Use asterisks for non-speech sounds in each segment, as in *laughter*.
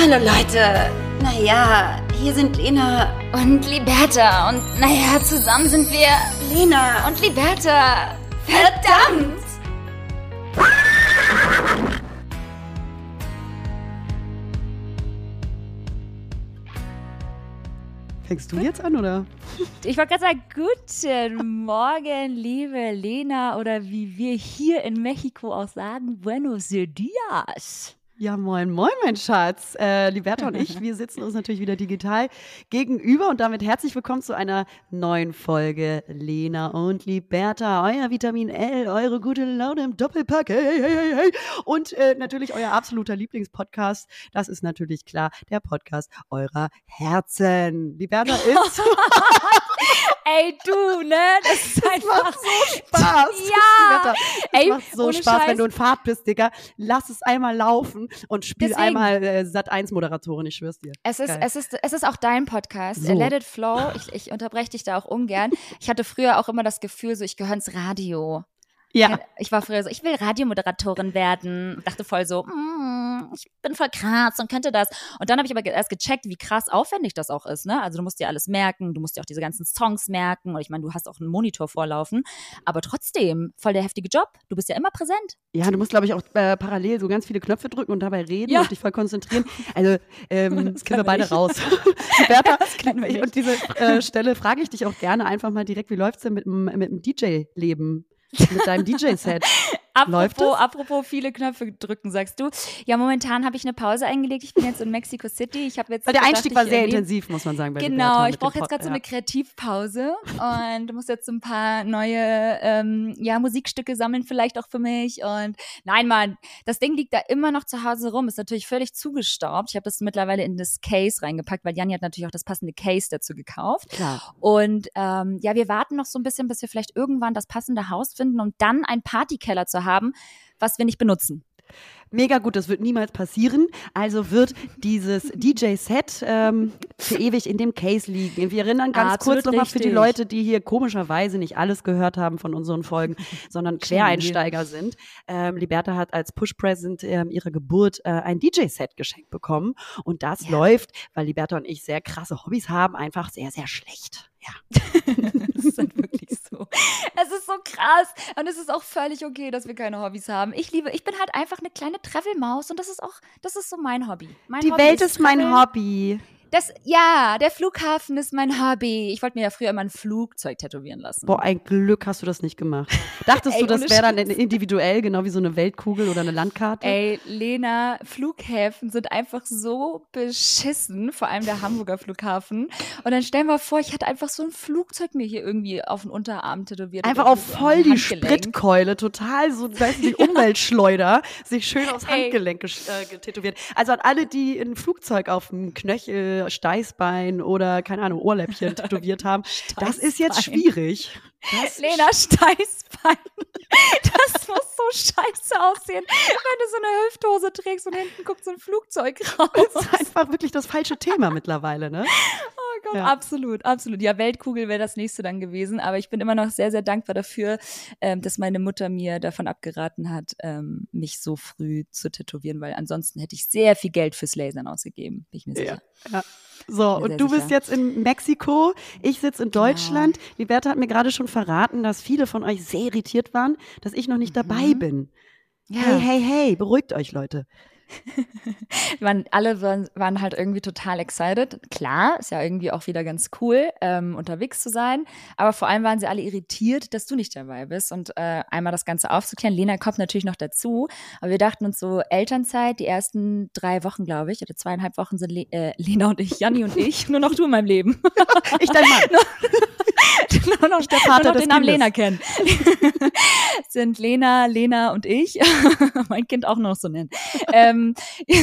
Hallo Leute. Naja, hier sind Lena und Liberta. Und naja, zusammen sind wir Lena und Liberta. Verdammt! Fängst du jetzt an, oder? Ich wollte gerade sagen, guten Morgen, liebe Lena, oder wie wir hier in Mexiko auch sagen, buenos dias. Ja, moin, moin, mein Schatz. Äh, Liberta und ich, *laughs* wir sitzen uns natürlich wieder digital gegenüber und damit herzlich willkommen zu einer neuen Folge Lena und Liberta, euer Vitamin L, eure gute Laune im Doppelpack. Hey, hey, hey, hey. Und äh, natürlich euer absoluter Lieblingspodcast. Das ist natürlich klar, der Podcast eurer Herzen. Liberta *laughs* ist. *laughs* Ey, du, ne? Das ist *laughs* das einfach macht so Spaß. Ja. Das Ey, macht so Spaß, Scheiß. wenn du in Fahrt bist, Digga. Lass es einmal laufen und spiel Deswegen. einmal äh, Sat 1 Moderatorin, ich schwör's dir. Es ist, Geil. es, ist, es ist auch dein Podcast. So. Let it flow. Ich, ich unterbreche dich da auch ungern. Ich hatte früher auch immer das Gefühl, so ich gehöre ins Radio. Ja. Ich war früher so, ich will Radiomoderatorin werden. Dachte voll so, mm, ich bin voll krass und könnte das. Und dann habe ich aber erst gecheckt, wie krass aufwendig das auch ist. Ne? Also du musst dir alles merken, du musst dir auch diese ganzen Songs merken. Und ich meine, du hast auch einen Monitor vorlaufen. Aber trotzdem, voll der heftige Job. Du bist ja immer präsent. Ja, du musst, glaube ich, auch äh, parallel so ganz viele Knöpfe drücken und dabei reden Ja. und dich voll konzentrieren. Also, ähm, *laughs* Das können wir beide nicht. raus. *laughs* Bertha, und diese äh, Stelle frage ich dich auch gerne einfach mal direkt, wie läuft's denn mit dem, mit dem DJ-Leben? Mit deinem DJ-Set? *laughs* Apropos, apropos viele Knöpfe drücken, sagst du. Ja, momentan habe ich eine Pause eingelegt. Ich bin jetzt in Mexico City. Ich habe jetzt Weil der gedacht, Einstieg war sehr intensiv, muss man sagen. Bei Genau, ich brauche jetzt gerade so eine Kreativpause und muss jetzt so ein paar neue ähm, ja, Musikstücke sammeln, vielleicht auch für mich. Und nein, Mann, das Ding liegt da immer noch zu Hause rum, ist natürlich völlig zugestaubt. Ich habe das mittlerweile in das Case reingepackt, weil Janni hat natürlich auch das passende Case dazu gekauft. Klar. Und ähm, ja, wir warten noch so ein bisschen, bis wir vielleicht irgendwann das passende Haus finden, um dann einen Partykeller zu haben, was wir nicht benutzen. Mega gut, das wird niemals passieren. Also wird dieses *laughs* DJ-Set ähm, für ewig in dem Case liegen. Wir erinnern ganz Absolut kurz nochmal für die. Leute, die hier komischerweise nicht alles gehört haben von unseren Folgen, *laughs* sondern Quereinsteiger sind. Ähm, Liberta hat als Push-Present ähm, ihrer Geburt äh, ein DJ-Set geschenkt bekommen. Und das Ja. läuft, weil Liberta und ich sehr krasse Hobbys haben, einfach sehr, sehr schlecht. Ja. *laughs* das ist halt wirklich so. Es ist so krass. Und es ist auch völlig okay, dass wir keine Hobbys haben. Ich liebe, ich bin halt einfach eine kleine Travelmaus und das ist auch, das ist so mein Hobby. Mein Die Hobby Welt ist mein Traveln. Hobby. Das, ja, der Flughafen ist mein Hobby. Ich wollte mir ja früher immer ein Flugzeug tätowieren lassen. Boah, ein Glück hast du das nicht gemacht. Dachtest Ey, du, das wäre dann individuell, genau wie so eine Weltkugel oder eine Landkarte? Ey, Lena, Flughäfen sind einfach so beschissen, vor allem der Hamburger Flughafen. Und dann stell mal vor, ich hätte einfach so ein Flugzeug mir hier irgendwie auf den Unterarm tätowiert. Einfach auf voll die. Spritkeule, total so, weißt du, die Umweltschleuder, sich schön aufs. Handgelenk äh, getätowiert. Also an alle, die ein Flugzeug auf dem Knöchel, Steißbein oder, keine Ahnung, Ohrläppchen tätowiert haben, das ist jetzt schwierig. Das Lena Steißbein. *laughs* Das muss so scheiße aussehen, wenn du so eine Hüfthose trägst und hinten guckt so ein Flugzeug *laughs* raus. ist einfach wirklich das falsche Thema mittlerweile, ne? Oh Gott, Ja. absolut, absolut. Ja, Weltkugel wäre das nächste dann gewesen, aber ich bin immer noch sehr, sehr dankbar dafür, ähm, dass meine Mutter mir davon abgeraten hat, ähm, mich so früh zu tätowieren, weil ansonsten hätte ich sehr viel Geld fürs Lasern ausgegeben, bin ich mir sicher. Ja. So, und du bist sicher. jetzt in Mexiko, ich sitze in Genau. Deutschland. Liberta hat mir gerade schon verraten, dass viele von euch sehr irritiert waren, dass ich noch nicht dabei Mhm. bin. Ja. Hey, hey, hey, beruhigt euch, Leute. *laughs* Waren, alle waren, waren halt irgendwie total excited. Klar, ist ja irgendwie auch wieder ganz cool, ähm, unterwegs zu sein. Aber vor allem waren sie alle irritiert, dass du nicht dabei bist. Und äh, einmal das Ganze aufzuklären. Lena kommt natürlich noch dazu. Aber wir dachten uns so, Elternzeit, die ersten drei Wochen, glaube ich, oder zweieinhalb Wochen sind Le äh, Lena und ich, Janni und ich, nur noch du in meinem Leben. *laughs* Ich dein Mann. *laughs* *laughs* nur noch, der Vater nur noch des den Namen Kindes. Lena kennen. *laughs* sind Lena, Lena und ich, *laughs* mein Kind auch noch so nennen, ähm,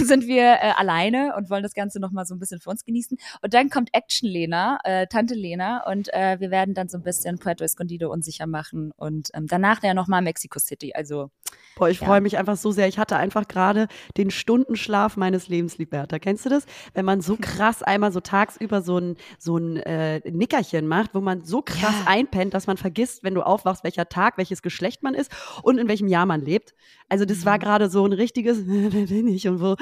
sind wir äh, alleine und wollen das Ganze nochmal so ein bisschen für uns genießen. Und dann kommt Action Lena, äh, Tante Lena, und äh, wir werden dann so ein bisschen Puerto Escondido unsicher machen und ähm, danach ja nochmal Mexico City. Also Boah, ich Ja. freue mich einfach so sehr. Ich hatte einfach gerade den Stundenschlaf meines Lebens, Liberta. Kennst du das? Wenn man so krass einmal so tagsüber so ein, so ein äh, Nickerchen macht, wo man so krass Ja. einpennt, dass man vergisst, wenn du aufwachst, welcher Tag, welches Geschlecht man ist und in welchem Jahr man lebt. Also das Mhm. war gerade so ein richtiges, *laughs* wer bin ich und wo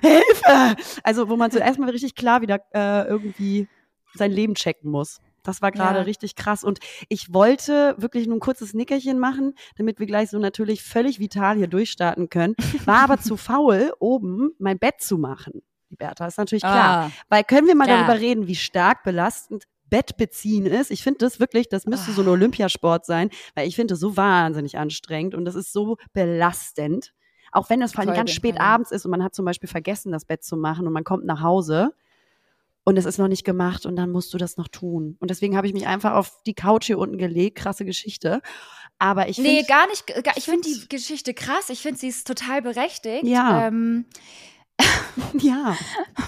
Hilfe! Also, wo man so erstmal richtig klar wieder äh, irgendwie sein Leben checken muss. Das war gerade Ja. richtig krass. Und ich wollte wirklich nur ein kurzes Nickerchen machen, damit wir gleich so natürlich völlig vital hier durchstarten können. War aber *laughs* zu faul, oben mein Bett zu machen. Die Bertha, ist natürlich klar. Ah, Weil können wir mal Klar. darüber reden, wie stark belastend Bett beziehen ist. Ich finde das wirklich, das müsste so ein Olympiasport sein, weil ich finde das so wahnsinnig anstrengend und das ist so belastend. Auch wenn es vor allem ganz spät Fall, abends ist und man hat zum Beispiel vergessen, das Bett zu machen und man kommt nach Hause und es ist noch nicht gemacht und dann musst du das noch tun. Und deswegen habe ich mich einfach auf die Couch hier unten gelegt. Krasse Geschichte. Aber ich nee, finde, gar nicht. Gar, ich finde die Geschichte krass. Ich finde, sie ist total berechtigt. Ja. Ähm, *laughs* ja,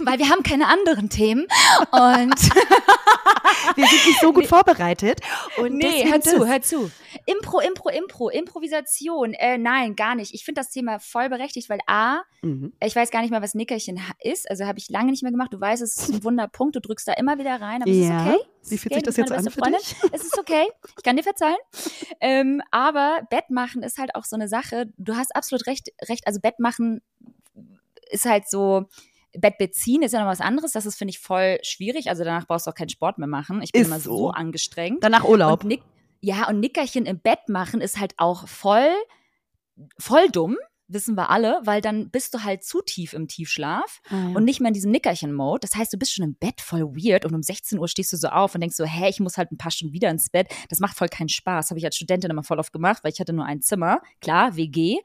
weil wir haben keine anderen Themen. Und *laughs* wir sind nicht so gut vorbereitet. Und nee, hör zu, hör zu. Impro, Impro, Impro, Improvisation. Äh, nein, gar nicht. Ich finde das Thema voll berechtigt, weil A, Mhm. ich weiß gar nicht mal, was Nickerchen ist. Also habe ich lange nicht mehr gemacht. Du weißt, es ist ein Wunderpunkt. Du drückst da immer wieder rein, aber es Ja. ist okay. Wie fühlt okay, sich das jetzt an für dich? Es ist okay. Ich kann dir verzeihen. Ähm, aber Bett machen ist halt auch so eine Sache. Du hast absolut recht. recht. Also Bett machen ist halt so. Bett beziehen ist ja noch was anderes. Das ist, finde ich, voll schwierig. Also danach brauchst du auch keinen Sport mehr machen. Ich bin Ist immer so, so. angestrengt. Danach Urlaub. Und Nick, ja, und Nickerchen im Bett machen ist halt auch voll, voll dumm, wissen wir alle, weil dann bist du halt zu tief im Tiefschlaf ja. und nicht mehr in diesem Nickerchen-Mode. Das heißt, du bist schon im Bett voll weird und um 16 Uhr stehst du so auf und denkst so, hä, ich muss halt ein paar Stunden wieder ins Bett. Das macht voll keinen Spaß. Habe ich als Studentin immer voll oft gemacht, weil ich hatte nur ein Zimmer, klar, WG,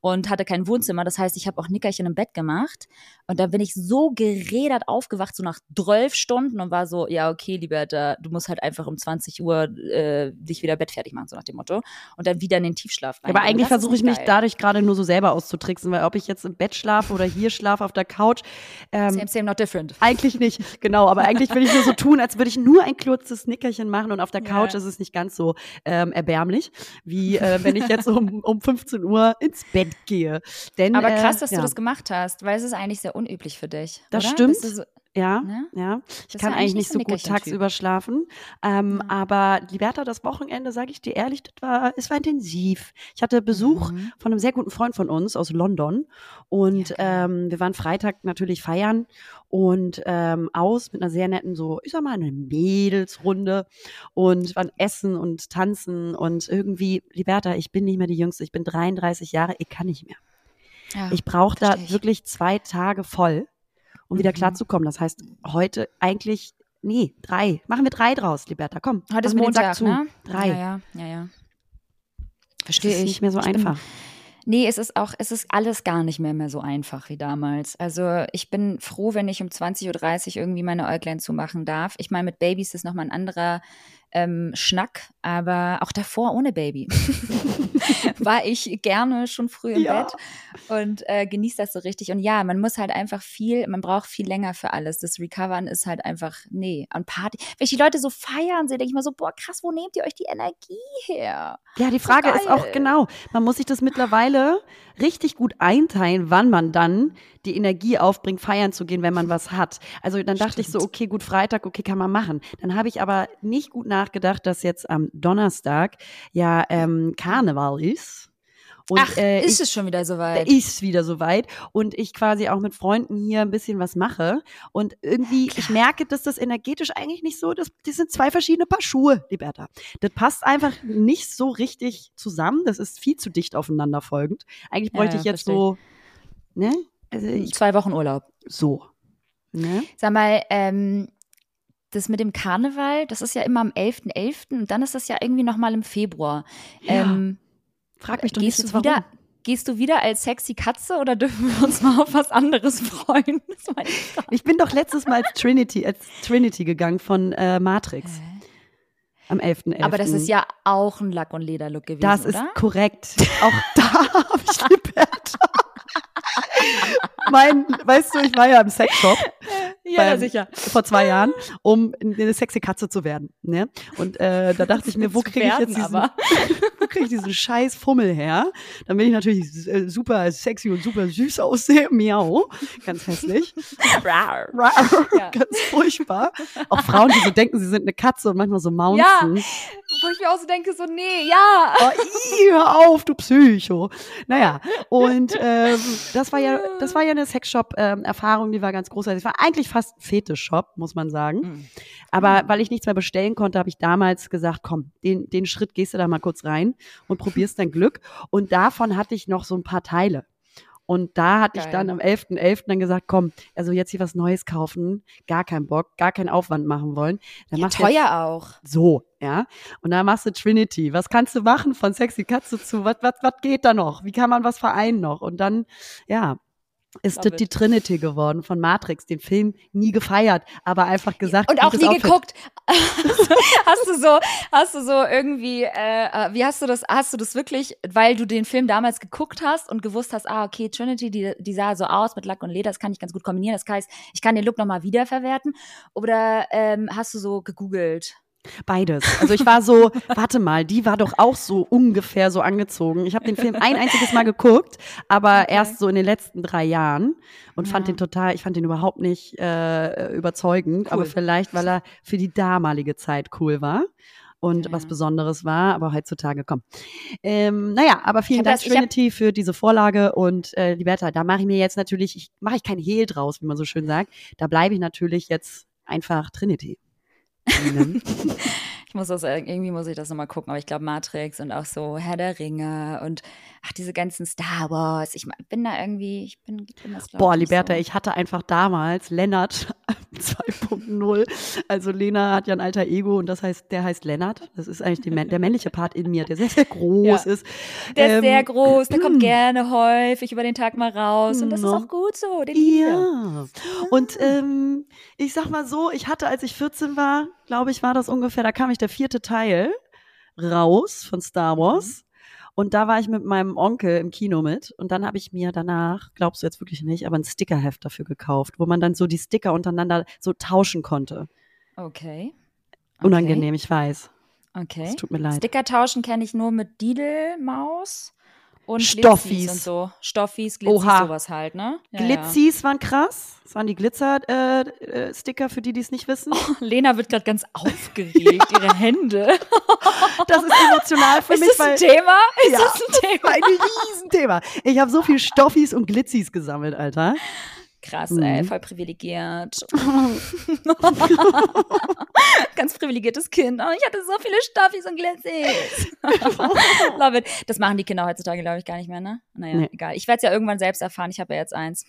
und hatte kein Wohnzimmer. Das heißt, ich habe auch Nickerchen im Bett gemacht. Und da bin ich so gerädert aufgewacht, so nach 12 Stunden und war so, ja, okay, Liberta, du musst halt einfach um 20 Uhr äh, dich wieder Bett fertig machen, so nach dem Motto. Und dann wieder in den Tiefschlaf rein. aber eigentlich Das ist versuche ich nicht mich geil. dadurch gerade nur so selber auszutricksen, weil ob ich jetzt im Bett schlafe oder hier schlafe auf der Couch, ähm, Same, same, not different. eigentlich nicht, genau, aber eigentlich will ich nur so tun, als würde ich nur ein kurzes Nickerchen machen und auf der Ja. Couch ist es nicht ganz so ähm, erbärmlich, wie äh, wenn ich jetzt um, um 15 Uhr ins Bett gehe. Denn, Aber krass, dass äh, ja. du das gemacht hast, weil es ist eigentlich sehr unüblich für dich. Das oder? stimmt. Ja, Ne? ja. Ich ist kann eigentlich nicht so gut tagsüber schlafen. Ähm, Ja. Aber Liberta, das Wochenende, sage ich dir ehrlich, das war, es war intensiv. Ich hatte Besuch Mhm. von einem sehr guten Freund von uns aus London. Und Ja, ähm, wir waren Freitag natürlich feiern und ähm, aus mit einer sehr netten, so, ich sag mal, eine Mädelsrunde und waren essen und tanzen und irgendwie, Liberta, ich bin nicht mehr die Jüngste, ich bin 33 Jahre, ich kann nicht mehr. Ja, Ich brauche da wirklich zwei Tage voll, um wieder Mhm. klarzukommen. Das heißt, heute eigentlich, nee, drei. Machen wir drei draus, Liberta, komm. Heute ist Montag, zu. ne? Drei. Ja, ja, ja, ja. Verstehe ist ich. nicht mehr so Ich bin- einfach. Nee, es ist auch, es ist alles gar nicht mehr, mehr so einfach wie damals. Also ich bin froh, wenn ich um 20.30 Uhr irgendwie meine Äuglein zumachen darf. Ich meine, mit Babys ist nochmal ein anderer ähm, Schnack, aber auch davor ohne Baby *laughs* war ich gerne schon früh im Ja. Bett und äh, genieße das so richtig. Und ja, man muss halt einfach viel, man braucht viel länger für alles. Das Recovern ist halt einfach, nee, an Party. Wenn ich die Leute so feiern sehe, denke ich mir so, boah, krass, wo nehmt ihr euch die Energie her? Ja, die Frage ist auch genau, man muss sich das mittlerweile richtig gut einteilen, wann man dann die Energie aufbringt, feiern zu gehen, wenn man was hat. Also dann dachte ich so, okay, gut, Freitag, okay, kann man machen. Dann habe ich aber nicht gut nachgedacht, dass jetzt am Donnerstag ja ähm, Karneval ist. Und, Ach, äh, ist ich, es schon wieder soweit? ist wieder soweit und ich quasi auch mit Freunden hier ein bisschen was mache und irgendwie ich merke, dass das energetisch eigentlich nicht so, das, das sind zwei verschiedene Paar Schuhe, Liberta. Das passt einfach nicht so richtig zusammen, das ist viel zu dicht aufeinander folgend. Eigentlich bräuchte ja, ich jetzt so, ne? Also ich, Zwei Wochen Urlaub. so, ne? Sag mal, ähm, das mit dem Karneval, das ist ja immer am 11.11. und dann ist das ja irgendwie nochmal im Februar. Ja. Ähm, Frag mich doch gehst, nicht jetzt warum. wieder, gehst du wieder als sexy Katze oder dürfen wir uns mal auf was anderes freuen? *laughs* Ich bin doch letztes Mal als Trinity, als Trinity gegangen von äh, Matrix am 11.11. Aber das ist ja auch ein Lack- und Lederlook gewesen, Das ist oder? korrekt. Auch da *laughs* habe ich Liberta. *laughs* mein, weißt du, ich war ja im Sexshop. ja, ähm, sicher. vor zwei Jahren, um eine sexy Katze zu werden. Ne? Und äh, da dachte ich mir, wo kriege ich jetzt diesen, *laughs* wo kriege ich diesen scheiß Fummel her? Damit ich natürlich äh, super sexy und super süß aussehe. Miau. Ganz hässlich. Rar. Ja. Ganz furchtbar. Auch Frauen, die so denken, sie sind eine Katze und manchmal so mounten. Ja. Wo ich mir auch so denke, so, nee, ja. Oh, ih, hör auf, du Psycho. Naja, und ähm, das war ja, das war ja eine Sexshop-Erfahrung, die war ganz großartig. Es war eigentlich fast ein Fetisch-Shop, muss man sagen. Mhm. Aber weil ich nichts mehr bestellen konnte, habe ich damals gesagt, komm, den, den Schritt gehst du da mal kurz rein und probierst dein Glück. Und davon hatte ich noch so ein paar Teile. Und da hatte ich Geil. dann am 11.11. dann gesagt, komm, also jetzt hier was Neues kaufen, gar keinen Bock, gar keinen Aufwand machen wollen. Dann Ja, teuer auch. so, ja. Und dann machst du Trinity. Was kannst du machen von Sexy Katze zu, was, was, was geht da noch? Wie kann man was vereinen noch? Und dann, ja, ist Love das die it. Trinity geworden von Matrix. Den Film nie gefeiert, aber einfach gesagt. Und auch nie Outfit. geguckt. *laughs* hast du so, hast du so irgendwie, äh, äh, wie hast du das, hast du das wirklich, weil du den Film damals geguckt hast und gewusst hast, ah, okay, Trinity, die, die sah so aus mit Lack und Leder, das kann ich ganz gut kombinieren. Das heißt, ich kann den Look nochmal wiederverwerten. Oder ähm, hast du so gegoogelt? Beides. Also ich war so, *laughs* warte mal, die war doch auch so ungefähr so angezogen. Ich habe den Film ein einziges Mal geguckt, aber Okay. erst so in den letzten drei Jahren und fand Ja. den total, ich fand den überhaupt nicht äh, überzeugend, Cool. aber vielleicht, weil er für die damalige Zeit cool war. Und Ja. was Besonderes war, aber heutzutage komm. Ähm, naja, aber vielen Dank, das- Trinity, für diese Vorlage. Und äh, Liberta, da mache ich mir jetzt natürlich, ich mache ich kein Hehl draus, wie man so schön sagt. Da bleibe ich natürlich jetzt einfach Trinity. Ne? *laughs* Ich muss das, äh, irgendwie muss ich das nochmal gucken, aber ich glaube Matrix und auch so Herr der Ringe und ach, diese ganzen Star Wars. Ich bin da irgendwie, ich bin, ich bin das Boah, Liberta, so. ich hatte einfach damals Lennart 2.0. Also Lena hat ja ein alter Ego und das heißt, der heißt Lennart. Das ist eigentlich der männliche Part in mir, der sehr, sehr groß Ja. ist. Der ist Ähm, sehr groß, der kommt gerne häufig über den Tag mal raus und das ist auch gut so, den. Ja. Und ähm, ich sag mal so, ich hatte, als ich 14 war, glaube ich, war das ungefähr, da kam ich der vierte Teil raus von Star Wars. Und da war ich mit meinem Onkel im Kino mit. Und dann habe ich mir danach, glaubst du jetzt wirklich nicht, aber ein Stickerheft dafür gekauft, wo man dann so die Sticker untereinander so tauschen konnte. Okay. Unangenehm, ich weiß. Okay. Es tut mir leid. Sticker tauschen kenne ich nur mit Didelmaus und Stoffis. Glitzis und so. Stoffis, Glitzis, Oha. sowas halt, ne? Ja, Glitzis waren krass. Das waren die Glitzer-Sticker, äh, Sticker, für die, die es nicht wissen. Ja. Lena wird gerade ganz aufgeregt, ihre Hände. *laughs* Das ist emotional für ist mich, das weil ein Thema? Ist Ja. das ein Thema? ein Riesenthema. Ich habe so viel Stoffis und Glitzis gesammelt, Alter. Krass, Mhm. ey, voll privilegiert. *laughs* *laughs* Ganz privilegiertes Kind. Oh, ich hatte so viele Stoffis und Glitzis. *laughs* Love it. Das machen die Kinder heutzutage, glaube ich, gar nicht mehr, ne? Naja, Nee. egal. Ich werde es ja irgendwann selbst erfahren. Ich habe ja jetzt eins.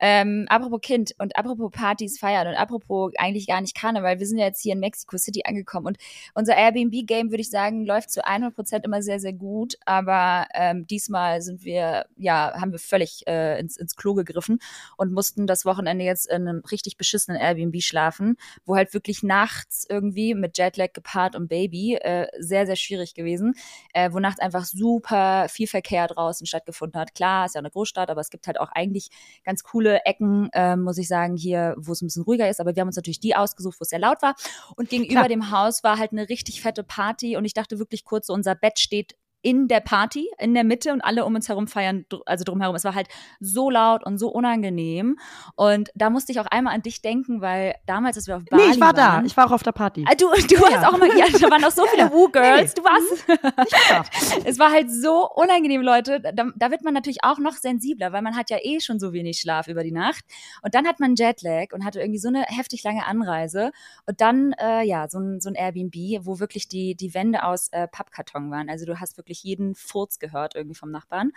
Ähm, apropos Kind und apropos Partys feiern und apropos eigentlich gar nicht Karneval. Wir sind ja jetzt hier in Mexico City angekommen und unser Airbnb-Game, würde ich sagen, läuft zu 100 Prozent immer sehr, sehr gut. Aber ähm, diesmal sind wir, ja, haben wir völlig äh, ins, ins Klo gegriffen und mussten das Wochenende jetzt in einem richtig beschissenen Airbnb schlafen, wo halt wirklich nachts irgendwie mit Jetlag gepaart und Baby äh, sehr, sehr schwierig gewesen, äh, wo nachts einfach super viel Verkehr draußen stattgefunden hat. Klar, ist ja eine Großstadt, aber es gibt halt auch eigentlich ganz coole Ecken, äh, muss ich sagen, hier, wo es ein bisschen ruhiger ist. Aber wir haben uns natürlich die ausgesucht, wo es sehr laut war. Und gegenüber Klar. dem Haus war halt eine richtig fette Party und ich dachte wirklich kurz, so unser Bett steht in der Party, in der Mitte und alle um uns herum feiern, also drumherum. Es war halt so laut und so unangenehm. Und da musste ich auch einmal an dich denken, weil damals, als wir auf Bali Nee, ich war da. waren, Ich war auch auf der Party. Ah, du, du warst auch immer, ja, da waren auch so viele *laughs* Woo-Girls. Du warst, Ich war da. *laughs* es war halt so unangenehm, Leute. Da, da wird man natürlich auch noch sensibler, weil man hat ja eh schon so wenig Schlaf über die Nacht. Und dann hat man Jetlag und hatte irgendwie so eine heftig lange Anreise. Und dann, äh, ja, so ein, so ein Airbnb, wo wirklich die, die Wände aus äh, Pappkarton waren. Also du hast wirklich jeden Furz gehört irgendwie vom Nachbarn.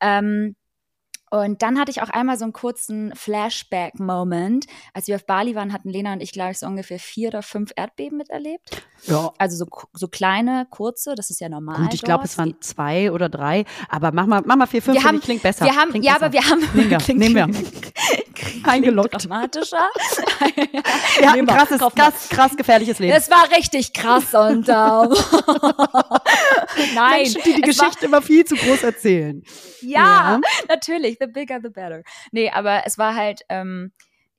Ähm, und dann hatte ich auch einmal so einen kurzen Flashback-Moment. Als wir auf Bali waren, hatten Lena und ich, glaube ich, so ungefähr vier oder fünf Erdbeben miterlebt. Ja. Also so, so kleine, kurze, das ist ja normal. Gut, ich glaube, es waren zwei oder drei. Aber mach mal, mach mal vier, fünf. wir haben, klingt besser. Wir haben, klingt ja, besser. aber wir haben. Nehmen wir, *laughs* nehmen wir. *laughs* Eingeloggt. Dramatischer. Wir hatten Nehmen wir. krasses, krass, krass gefährliches Leben. Es war richtig krass und ähm, *laughs* *laughs* nein, Menschen, die die es war- Geschichte immer viel zu groß erzählen. Ja, natürlich. The bigger, the better. Nee, aber es war halt, ähm,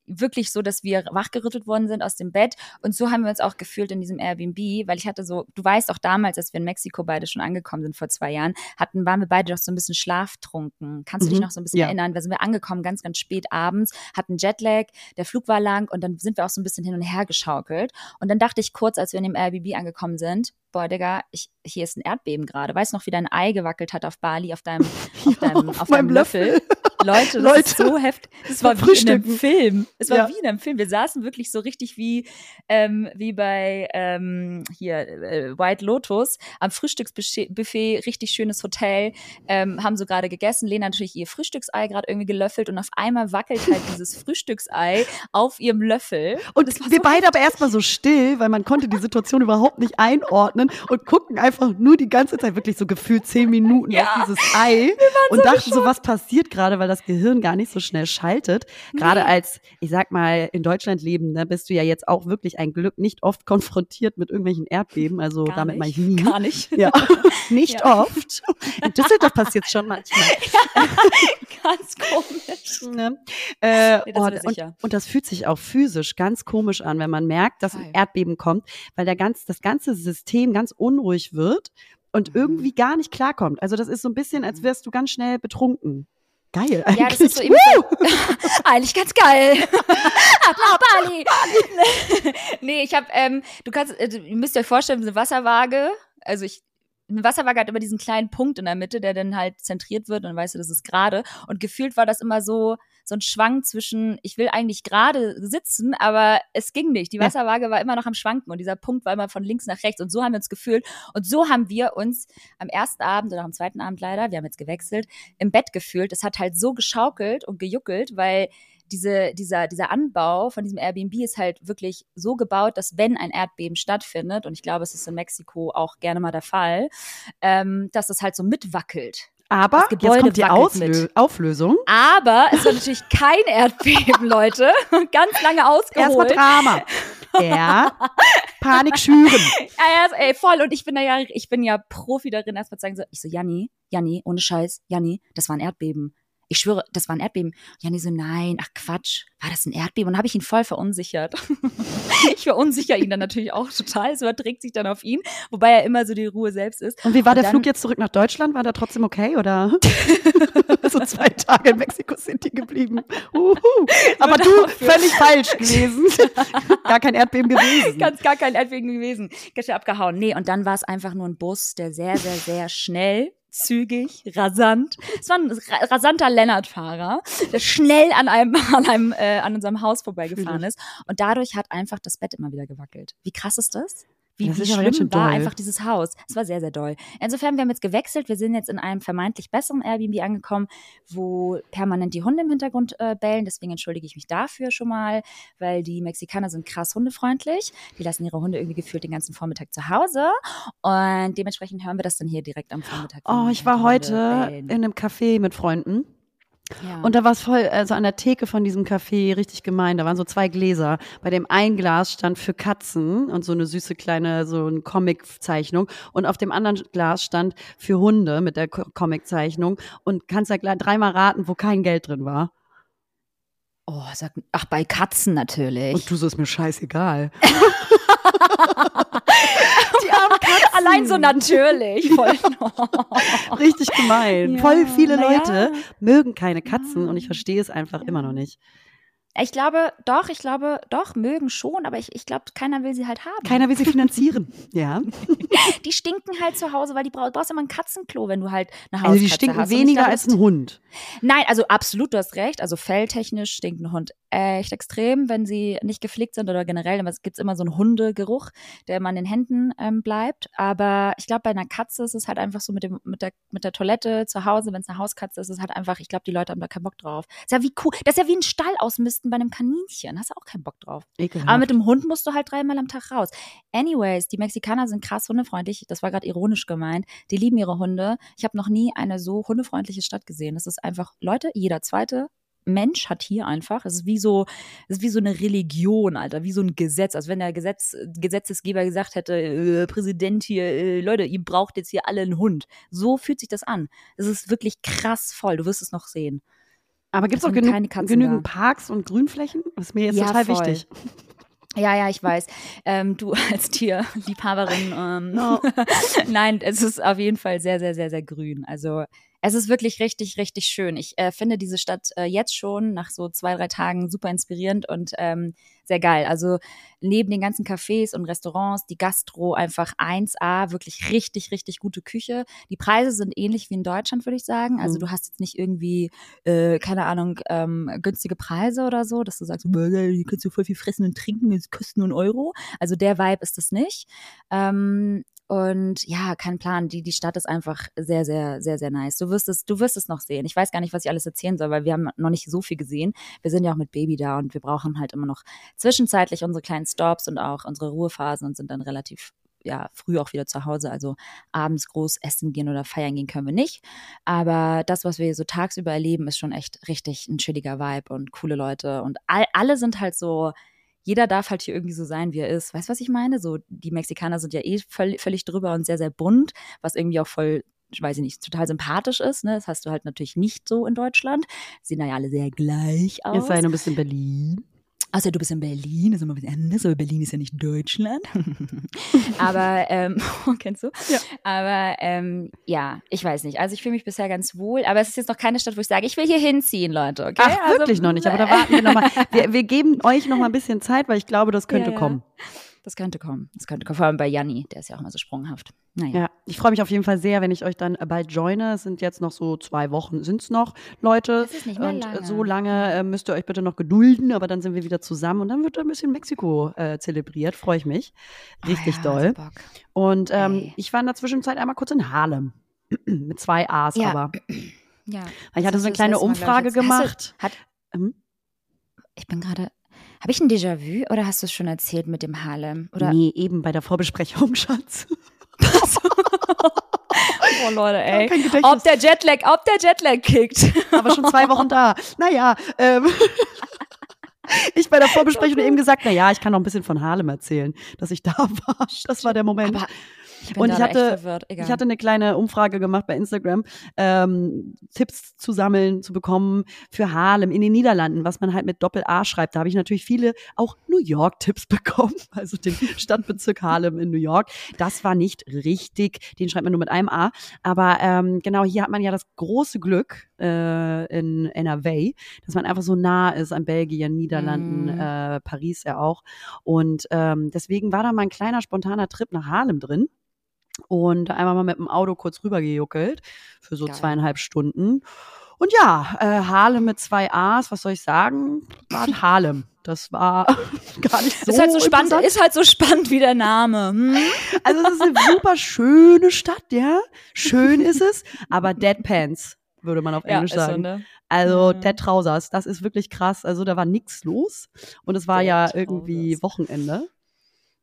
wirklich so, dass wir wachgerüttelt worden sind aus dem Bett. Und so haben wir uns auch gefühlt in diesem Airbnb, weil ich hatte so, du weißt auch damals, als wir in Mexiko beide schon angekommen sind vor zwei Jahren, hatten, waren wir beide doch so ein bisschen schlaftrunken. Kannst du dich Mhm. noch so ein bisschen Ja. erinnern? Da sind wir angekommen, ganz, ganz spät abends, hatten Jetlag, der Flug war lang und dann sind wir auch so ein bisschen hin und her geschaukelt. Und dann dachte ich kurz, als wir in dem Airbnb angekommen sind, boah, Digga, ich, hier ist ein Erdbeben gerade. Weißt du noch, wie dein Ei gewackelt hat auf Bali, auf deinem, auf *laughs* deinem, auf meinem deinem Löffel? Leute, das ist Leute. so heftig. Das war wie in einem. Film. Es war Ja. wie in einem Film. Wir saßen wirklich so richtig wie, ähm, wie bei ähm, hier äh, White Lotus am Frühstücksbuffet, richtig schönes Hotel, ähm, haben so gerade gegessen. Lena natürlich ihr Frühstücksei gerade irgendwie gelöffelt und auf einmal wackelt halt *laughs* dieses Frühstücksei auf ihrem Löffel. Und war wir so beide aber erstmal so still, weil man konnte die Situation überhaupt nicht einordnen und gucken einfach nur die ganze Zeit wirklich so gefühlt zehn Minuten Ja. auf dieses Ei und dachten so, was passiert gerade, weil das Gehirn gar nicht so schnell schaltet. Gerade Nee. als, ich sag mal, in Deutschland leben, ne, bist du ja jetzt auch wirklich ein Glück nicht oft konfrontiert mit irgendwelchen Erdbeben. Also Gar damit meine ich nicht. nie. Gar nicht. *laughs* Ja, *laughs* nicht Ja. oft. In Düsseldorf passiert schon manchmal. *laughs* Ganz komisch. Ne? Äh, Nee, das oh, und, sicher. und das fühlt sich auch physisch ganz komisch an, wenn man merkt, dass ein. Erdbeben kommt, weil der ganz, das ganze System ganz unruhig wird und Mhm. irgendwie gar nicht klarkommt. Also das ist so ein bisschen, als wärst du ganz schnell betrunken. Geil eigentlich. Ja, das ist so eben *laughs* eigentlich ganz geil. *laughs* Ab nach Bali. *laughs* nee, ich habe, ähm, du kannst, äh, ihr müsst euch vorstellen, eine Wasserwaage, also ich, eine Wasserwaage hat immer diesen kleinen Punkt in der Mitte, der dann halt zentriert wird und dann weißt du, das ist gerade. Und gefühlt war das immer so, so ein Schwank zwischen, ich will eigentlich gerade sitzen, aber es ging nicht. Die. Wasserwaage war immer noch am Schwanken und dieser Punkt war immer von links nach rechts und so haben wir uns gefühlt. Und so haben wir uns am ersten Abend oder am zweiten Abend leider, wir haben jetzt gewechselt, im Bett gefühlt. Es hat halt so geschaukelt und gejuckelt, weil diese, dieser, dieser Anbau von diesem Airbnb ist halt wirklich so gebaut, dass wenn ein Erdbeben stattfindet, und ich glaube, es ist in Mexiko auch gerne mal der Fall, ähm, dass es halt so mitwackelt. Aber jetzt kommt die Auslö. Auflösung. Aber es war natürlich kein Erdbeben, *laughs* Leute. *laughs* Ganz lange Erstmal ausgeholt. Drama. Ja. Panik schüren. *laughs* Ja, ja, ey, voll. Und ich bin da ja, ich bin ja Profi darin, erstmal zu sagen, so, ich so, Janni, Janni, ohne Scheiß, Janni, das war ein Erdbeben. Ich schwöre, das war ein Erdbeben. Janni so, nein, ach Quatsch, war das ein Erdbeben? Und dann habe ich ihn voll verunsichert. *laughs* ich verunsichere ihn dann natürlich auch total. Es überträgt sich dann auf ihn, wobei er immer so die Ruhe selbst ist. Und wie war Und der dann- Flug jetzt zurück nach Deutschland? War der trotzdem okay oder *laughs* so zwei Tage in Mexico City geblieben? Uhu. *laughs* Aber du völlig falsch gewesen. Gar kein Erdbeben gewesen. Ganz gar kein Erdbeben gewesen. Ganz abgehauen. Nee, und dann war es einfach nur ein Bus, der sehr, sehr, sehr schnell, zügig, rasant. Es war ein ra- rasanter Lennart-Fahrer, der schnell an einem, *laughs* an einem, äh, an unserem Haus vorbeigefahren ist. Und dadurch hat einfach das Bett immer wieder gewackelt. Wie krass ist das? Wie, Das wie schlimm war doll. einfach dieses Haus. Es war sehr, sehr doll. Insofern, wir haben jetzt gewechselt. Wir sind jetzt in einem vermeintlich besseren Airbnb angekommen, wo permanent die Hunde im Hintergrund äh, bellen. Deswegen entschuldige ich mich dafür schon mal, weil die Mexikaner sind krass hundefreundlich. Die lassen ihre Hunde irgendwie gefühlt den ganzen Vormittag zu Hause. Und dementsprechend hören wir das dann hier direkt am Vormittag. Oh, ich war heute bellen. in einem Café mit Freunden. Ja. Und da war es voll, also an der Theke von diesem Café richtig gemein. Da waren so zwei Gläser. Bei dem ein Glas stand für Katzen und so eine süße kleine, so eine Comic-Zeichnung. Und auf dem anderen Glas stand für Hunde mit der Co- Comic-Zeichnung. Und kannst ja gleich dreimal raten, wo kein Geld drin war. Oh, sag, ach, bei Katzen natürlich. Und du so ist mir scheißegal. *laughs* die armen Katzen. Allein so natürlich. Voll. Richtig gemein. Ja, Voll viele na ja. Leute mögen keine Katzen und ich verstehe es einfach immer noch nicht. Ich glaube, doch, ich glaube, doch, mögen schon, aber ich, ich glaube, keiner will sie halt haben. Keiner will sie finanzieren. *laughs* ja. Die stinken halt zu Hause, weil die brauch, brauchst immer ein Katzenklo, wenn du halt eine Hauskatze Also die stinken hast. Weniger glaube, als ein Hund. Nein, also absolut, du hast recht. Also felltechnisch stinkt ein Hund echt extrem, wenn sie nicht gepflegt sind oder generell. Aber es gibt immer so einen Hundegeruch, der immer an den Händen ähm, bleibt. Aber ich glaube, bei einer Katze ist es halt einfach so mit, dem, mit, der, mit der Toilette zu Hause, wenn es eine Hauskatze ist, ist es halt einfach, ich glaube, die Leute haben da keinen Bock drauf. ist ja wie cool. Das ist ja wie ein Stall ausmisten bei einem Kaninchen. Hast du auch keinen Bock drauf. Ekelhaft. Aber mit dem Hund musst du halt dreimal am Tag raus. Anyways, die Mexikaner sind krass hundefreundlich. Das war gerade ironisch gemeint. Die lieben ihre Hunde. Ich habe noch nie eine so hundefreundliche Stadt gesehen. Das ist einfach, Leute, jeder zweite Mensch hat hier einfach, es ist wie so, es ist wie so eine Religion, Alter, wie so ein Gesetz. Als wenn der Gesetz, Gesetzesgeber gesagt hätte, äh, Präsident hier, äh, Leute, ihr braucht jetzt hier alle einen Hund. So fühlt sich das an. Es ist wirklich krass voll. Du wirst es noch sehen. Aber gibt es auch Katzen genügend da. Parks und Grünflächen? Das ist mir jetzt Ja, total voll. wichtig. *laughs* Ja, ja, ich weiß. Ähm, du *laughs* als Tierliebhaberin, ähm, No. *laughs* nein, es ist auf jeden Fall sehr, sehr, sehr, sehr grün. Also es ist wirklich richtig, richtig schön. Ich äh, finde diese Stadt äh, jetzt schon nach so zwei, drei Tagen super inspirierend und ähm, sehr geil. Also neben den ganzen Cafés und Restaurants, die Gastro einfach 1A, wirklich richtig, richtig gute Küche. Die Preise sind ähnlich wie in Deutschland, würde ich sagen. Also Mhm. du hast jetzt nicht irgendwie, äh, keine Ahnung, ähm, günstige Preise oder so, dass du sagst, "Boah, hier kannst du voll viel fressen und trinken, es kostet nur einen Euro. Also der Vibe ist das nicht. Ähm, und ja, kein Plan. Die, die Stadt ist einfach sehr, sehr, sehr, sehr nice. Du wirst es, du wirst es noch sehen. Ich weiß gar nicht, was ich alles erzählen soll, weil wir haben noch nicht so viel gesehen. Wir sind ja auch mit Baby da und wir brauchen halt immer noch zwischenzeitlich unsere kleinen Stops und auch unsere Ruhephasen und sind dann relativ ja, früh auch wieder zu Hause. Also abends groß essen gehen oder feiern gehen können wir nicht. Aber das, was wir so tagsüber erleben, ist schon echt richtig ein chilliger Vibe und coole Leute. Und all, alle sind halt so, jeder darf halt hier irgendwie so sein, wie er ist. Weißt du, was ich meine? So, die Mexikaner sind ja eh völlig, völlig drüber und sehr, sehr bunt, was irgendwie auch voll, ich weiß ich nicht, total sympathisch ist. Ne? Das hast du halt natürlich nicht so in Deutschland. Sehen da ja alle sehr gleich aus. Jetzt sei nur ein bisschen Berlin. Außer du bist in Berlin, das ist immer bisschen anders, aber Berlin ist ja nicht Deutschland. *laughs* aber, ähm, *laughs* kennst du? Ja. Aber ähm, ja, ich weiß nicht. Also ich fühle mich bisher ganz wohl, aber es ist jetzt noch keine Stadt, wo ich sage, ich will hier hinziehen, Leute. Okay? Ach, also, wirklich noch nicht. Aber da *laughs* warten wir nochmal. Wir, wir geben euch noch mal ein bisschen Zeit, weil ich glaube, das könnte Ja, ja. kommen. Das könnte kommen. Das könnte kommen. Vor allem bei Janni, der ist ja auch immer so sprunghaft. Naja. Ja, ich freue mich auf jeden Fall sehr, wenn ich euch dann bald joine. Es sind jetzt noch so zwei Wochen, sind es noch, Leute. Das ist nicht mehr und lange. so lange äh, müsst ihr euch bitte noch gedulden, aber dann sind wir wieder zusammen und dann wird ein bisschen Mexiko äh, zelebriert. Freue ich mich. Richtig oh, ja, doll. Und ähm, ich war in der Zwischenzeit einmal kurz in Harlem. *clears throat* Mit zwei A's, Ja. aber. Ja. Ich hatte so eine kleine Mal, Umfrage jetzt- gemacht. Du, hat, Hm? ich bin gerade. Habe ich ein Déjà-vu oder hast du es schon erzählt mit dem Harlem? Oder? Nee, eben bei der Vorbesprechung, *laughs* Schatz. *laughs* Oh Leute, ey. Ob der Jetlag, ob der Jetlag kickt. aber schon zwei Wochen da. Naja, ähm, *laughs* ich bei der Vorbesprechung eben gesagt, naja, ich kann noch ein bisschen von Harlem erzählen, dass ich da war. Das war der Moment. Aber ich Und ich hatte-. Ich hatte eine kleine Umfrage gemacht bei Instagram, ähm, Tipps zu sammeln, zu bekommen für Harlem in den Niederlanden, was man halt mit Doppel-A schreibt. Da habe ich natürlich viele auch New York-Tipps *laughs* bekommen, also den Stadtbezirk Harlem in New York. Das war nicht richtig, den schreibt man nur mit einem A. Aber ähm, genau, hier hat man ja das große Glück äh, in NRW, dass man einfach so nah ist an Belgien, Niederlanden, Mhm. äh, Paris ja auch. Und ähm, deswegen war da mal ein kleiner spontaner Trip nach Harlem drin und einmal mal mit dem Auto kurz rübergejuckelt für so Geil. zweieinhalb Stunden. Und ja, äh, Harlem mit zwei A's, was soll ich sagen? Bad Harlem. Das war *laughs* gar nicht so ist halt so spannend, ist halt so spannend wie der Name. Hm? Also es ist eine super schöne Stadt, ja. Schön ist es, aber Dead Pants, würde man auf Englisch so, sagen. ne? Also Mhm. Dead Trousers, das ist wirklich krass. Also da war nichts los und es war Dead ja irgendwie Trousers. Wochenende.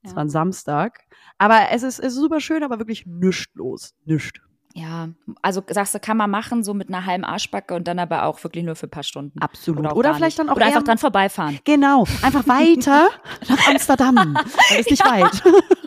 Es Ja. war ein Samstag. Aber es ist, ist super schön, aber wirklich nichts los. Nichts. Ja, also sagst du, kann man machen, so mit einer halben Arschbacke und dann aber auch wirklich nur für ein paar Stunden. Absolut. Oder gar vielleicht nicht. dann auch Oder einfach dran vorbeifahren. Genau, einfach weiter nach Amsterdam. *laughs* Das ist nicht weit. *laughs*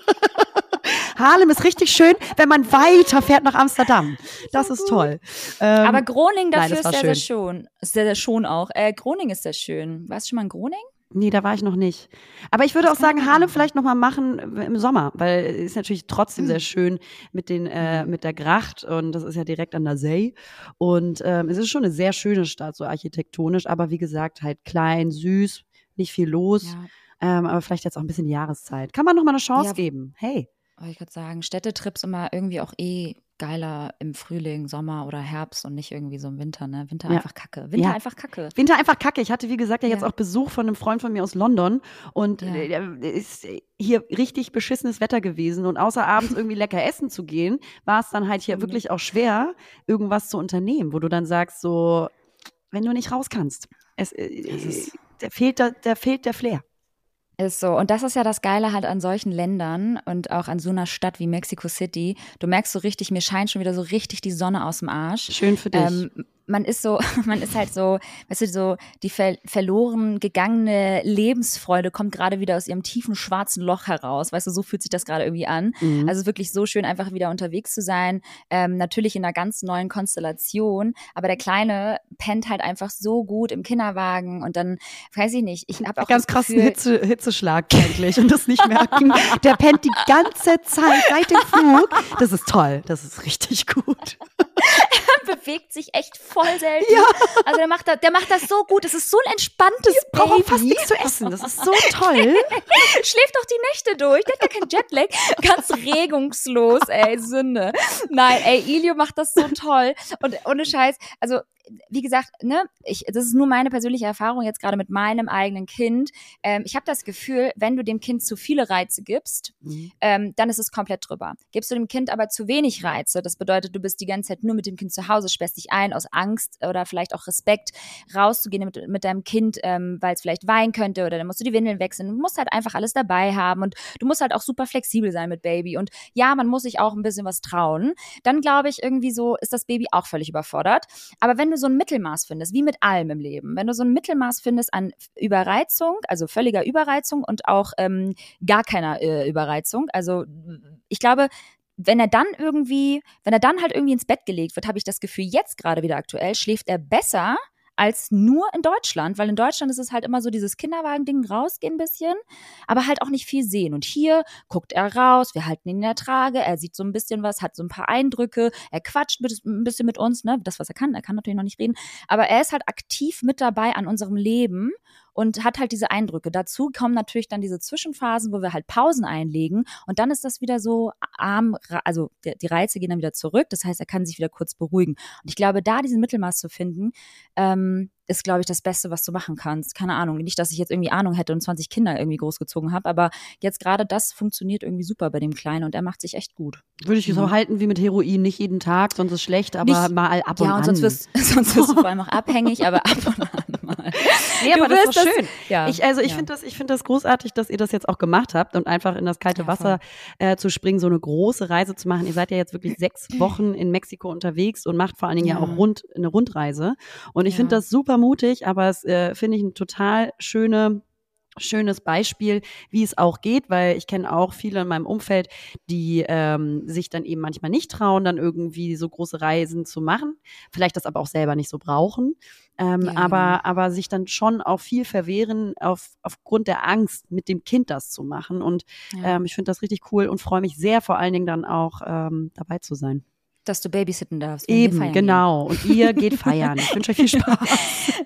Harlem ist richtig schön, wenn man weiter fährt nach Amsterdam. *laughs* Das ist toll. Ähm, Aber Groningen nein, dafür war ist sehr, sehr schön. Sehr, sehr schon auch. Äh, Groningen ist sehr schön. Warst du schon mal in Groningen? nee, da war ich noch nicht. Aber ich würde Das auch sagen, Harlem vielleicht noch mal machen im Sommer, weil es ist natürlich trotzdem Hm. sehr schön mit den äh, mit der Gracht und das ist ja direkt an der See und ähm, es ist schon eine sehr schöne Stadt so architektonisch, aber wie gesagt halt klein, süß, nicht viel los. Ähm, aber vielleicht jetzt auch ein bisschen Jahreszeit. Kann man noch mal eine Chance Ja. geben? Hey. Wollte ich gerade sagen, Städtetrips immer irgendwie auch eh geiler im Frühling, Sommer oder Herbst und nicht irgendwie so im Winter, ne? Winter Ja. einfach kacke. Winter Ja. einfach kacke. Winter einfach kacke. Ich hatte, wie gesagt, ja jetzt Ja. auch Besuch von einem Freund von mir aus London und äh, ist hier richtig beschissenes Wetter gewesen und außer abends *laughs* irgendwie lecker essen zu gehen, war es dann halt hier Mhm. wirklich auch schwer, irgendwas zu unternehmen, wo du dann sagst so, wenn du nicht raus kannst, es, äh, Das ist- der fehlt da, der fehlt der Flair. Ist so. Und das ist ja das Geile halt an solchen Ländern und auch an so einer Stadt wie Mexico City. Du merkst so richtig, mir scheint schon wieder so richtig die Sonne aus dem Arsch. Schön für dich. Ähm, man ist so, *laughs* man ist halt so, weißt du, so die ver verloren gegangene Lebensfreude kommt gerade wieder aus ihrem tiefen schwarzen Loch heraus. Weißt du, so fühlt sich das gerade irgendwie an. Mhm. Also wirklich so schön, einfach wieder unterwegs zu sein. Ähm, natürlich in einer ganz neuen Konstellation, aber der Kleine pennt halt einfach so gut im Kinderwagen und dann, weiß ich nicht, ich habe auch ganz krassen Hitze, Hitzeschlag eigentlich und das nicht merken. der pennt die ganze Zeit seit dem Flug. Das ist toll, das ist richtig gut. *laughs* er bewegt sich echt voll selten. Ja. Also der macht, das, der macht das so gut. Es ist so ein entspanntes ich Baby. fast nichts zu essen. Das ist so toll. *laughs* Schläft doch die Nächte durch. Der hat gar keinen Jetlag. Ganz regungslos, ey, Sünde. Nein, ey, Ilio macht das so toll. Und ohne Scheiß, also wie gesagt, ne, ich, das ist nur meine persönliche Erfahrung jetzt gerade mit meinem eigenen Kind. Ähm, ich habe das Gefühl, wenn du dem Kind zu viele Reize gibst, mhm. ähm, dann ist es komplett drüber. Gibst du dem Kind aber zu wenig Reize, das bedeutet, du bist die ganze Zeit nur mit dem Kind zu Hause, sperrst dich ein aus Angst oder vielleicht auch Respekt, rauszugehen mit, mit deinem Kind, ähm, weil es vielleicht weinen könnte oder dann musst du die Windeln wechseln. Du musst halt einfach alles dabei haben und du musst halt auch super flexibel sein mit Baby. Und ja, man muss sich auch ein bisschen was trauen. Dann glaube ich, irgendwie so ist das Baby auch völlig überfordert. Aber wenn du so ein Mittelmaß findest, wie mit allem im Leben, wenn du so ein Mittelmaß findest an Überreizung, also völliger Überreizung und auch ähm, gar keiner äh, Überreizung, also ich glaube, wenn er dann irgendwie, wenn er dann halt irgendwie ins Bett gelegt wird, habe ich das Gefühl, jetzt gerade wieder aktuell, schläft er besser als nur in Deutschland, weil in Deutschland ist es halt immer so dieses Kinderwagen-Ding rausgehen ein bisschen, aber halt auch nicht viel sehen. Und hier guckt er raus, wir halten ihn in der Trage, er sieht so ein bisschen was, hat so ein paar Eindrücke, er quatscht mit, ein bisschen mit uns, ne, das, was er kann, er kann natürlich noch nicht reden, aber er ist halt aktiv mit dabei an unserem Leben und hat halt diese Eindrücke. Dazu kommen natürlich dann diese Zwischenphasen, wo wir halt Pausen einlegen und dann ist das wieder so arm, also die Reize gehen dann wieder zurück. Das heißt, er kann sich wieder kurz beruhigen. Und ich glaube, da diesen Mittelmaß zu finden, ähm, ist, glaube ich, das Beste, was du machen kannst. Keine Ahnung. Nicht, dass ich jetzt irgendwie Ahnung hätte und 20 Kinder irgendwie großgezogen habe, aber jetzt gerade das funktioniert irgendwie super bei dem Kleinen und er macht sich echt gut. Würde ich mhm. so halten wie mit Heroin, nicht jeden Tag, sonst ist es schlecht, aber nicht, mal ab und an. Ja, und sonst wirst, *laughs* sonst wirst du vor allem auch abhängig, aber ab und an mal. Nee, aber das ist schön. Ja, ich, also ich ja. finde das, ich finde das großartig, dass ihr das jetzt auch gemacht habt und einfach in das kalte ja, Wasser äh, zu springen, so eine große Reise zu machen. Ihr seid ja jetzt wirklich *clears throat* sechs Wochen in Mexiko unterwegs und macht vor allen Dingen ja, auch rund, eine Rundreise. Und ich finde das super mutig, aber es äh, finde ich eine total schöne schönes Beispiel, wie es auch geht, weil ich kenne auch viele in meinem Umfeld, die ähm, sich dann eben manchmal nicht trauen, dann irgendwie so große Reisen zu machen, vielleicht das aber auch selber nicht so brauchen, ähm, ja, aber genau. aber sich dann schon auch viel verwehren auf, aufgrund der Angst, mit dem Kind das zu machen. Und ja. ähm, ich finde das richtig cool und freue mich sehr, vor allen Dingen dann auch ähm, dabei zu sein dass du babysitten darfst. Eben, genau. Gehen. Und ihr geht *laughs* feiern. Ich wünsche euch viel Spaß.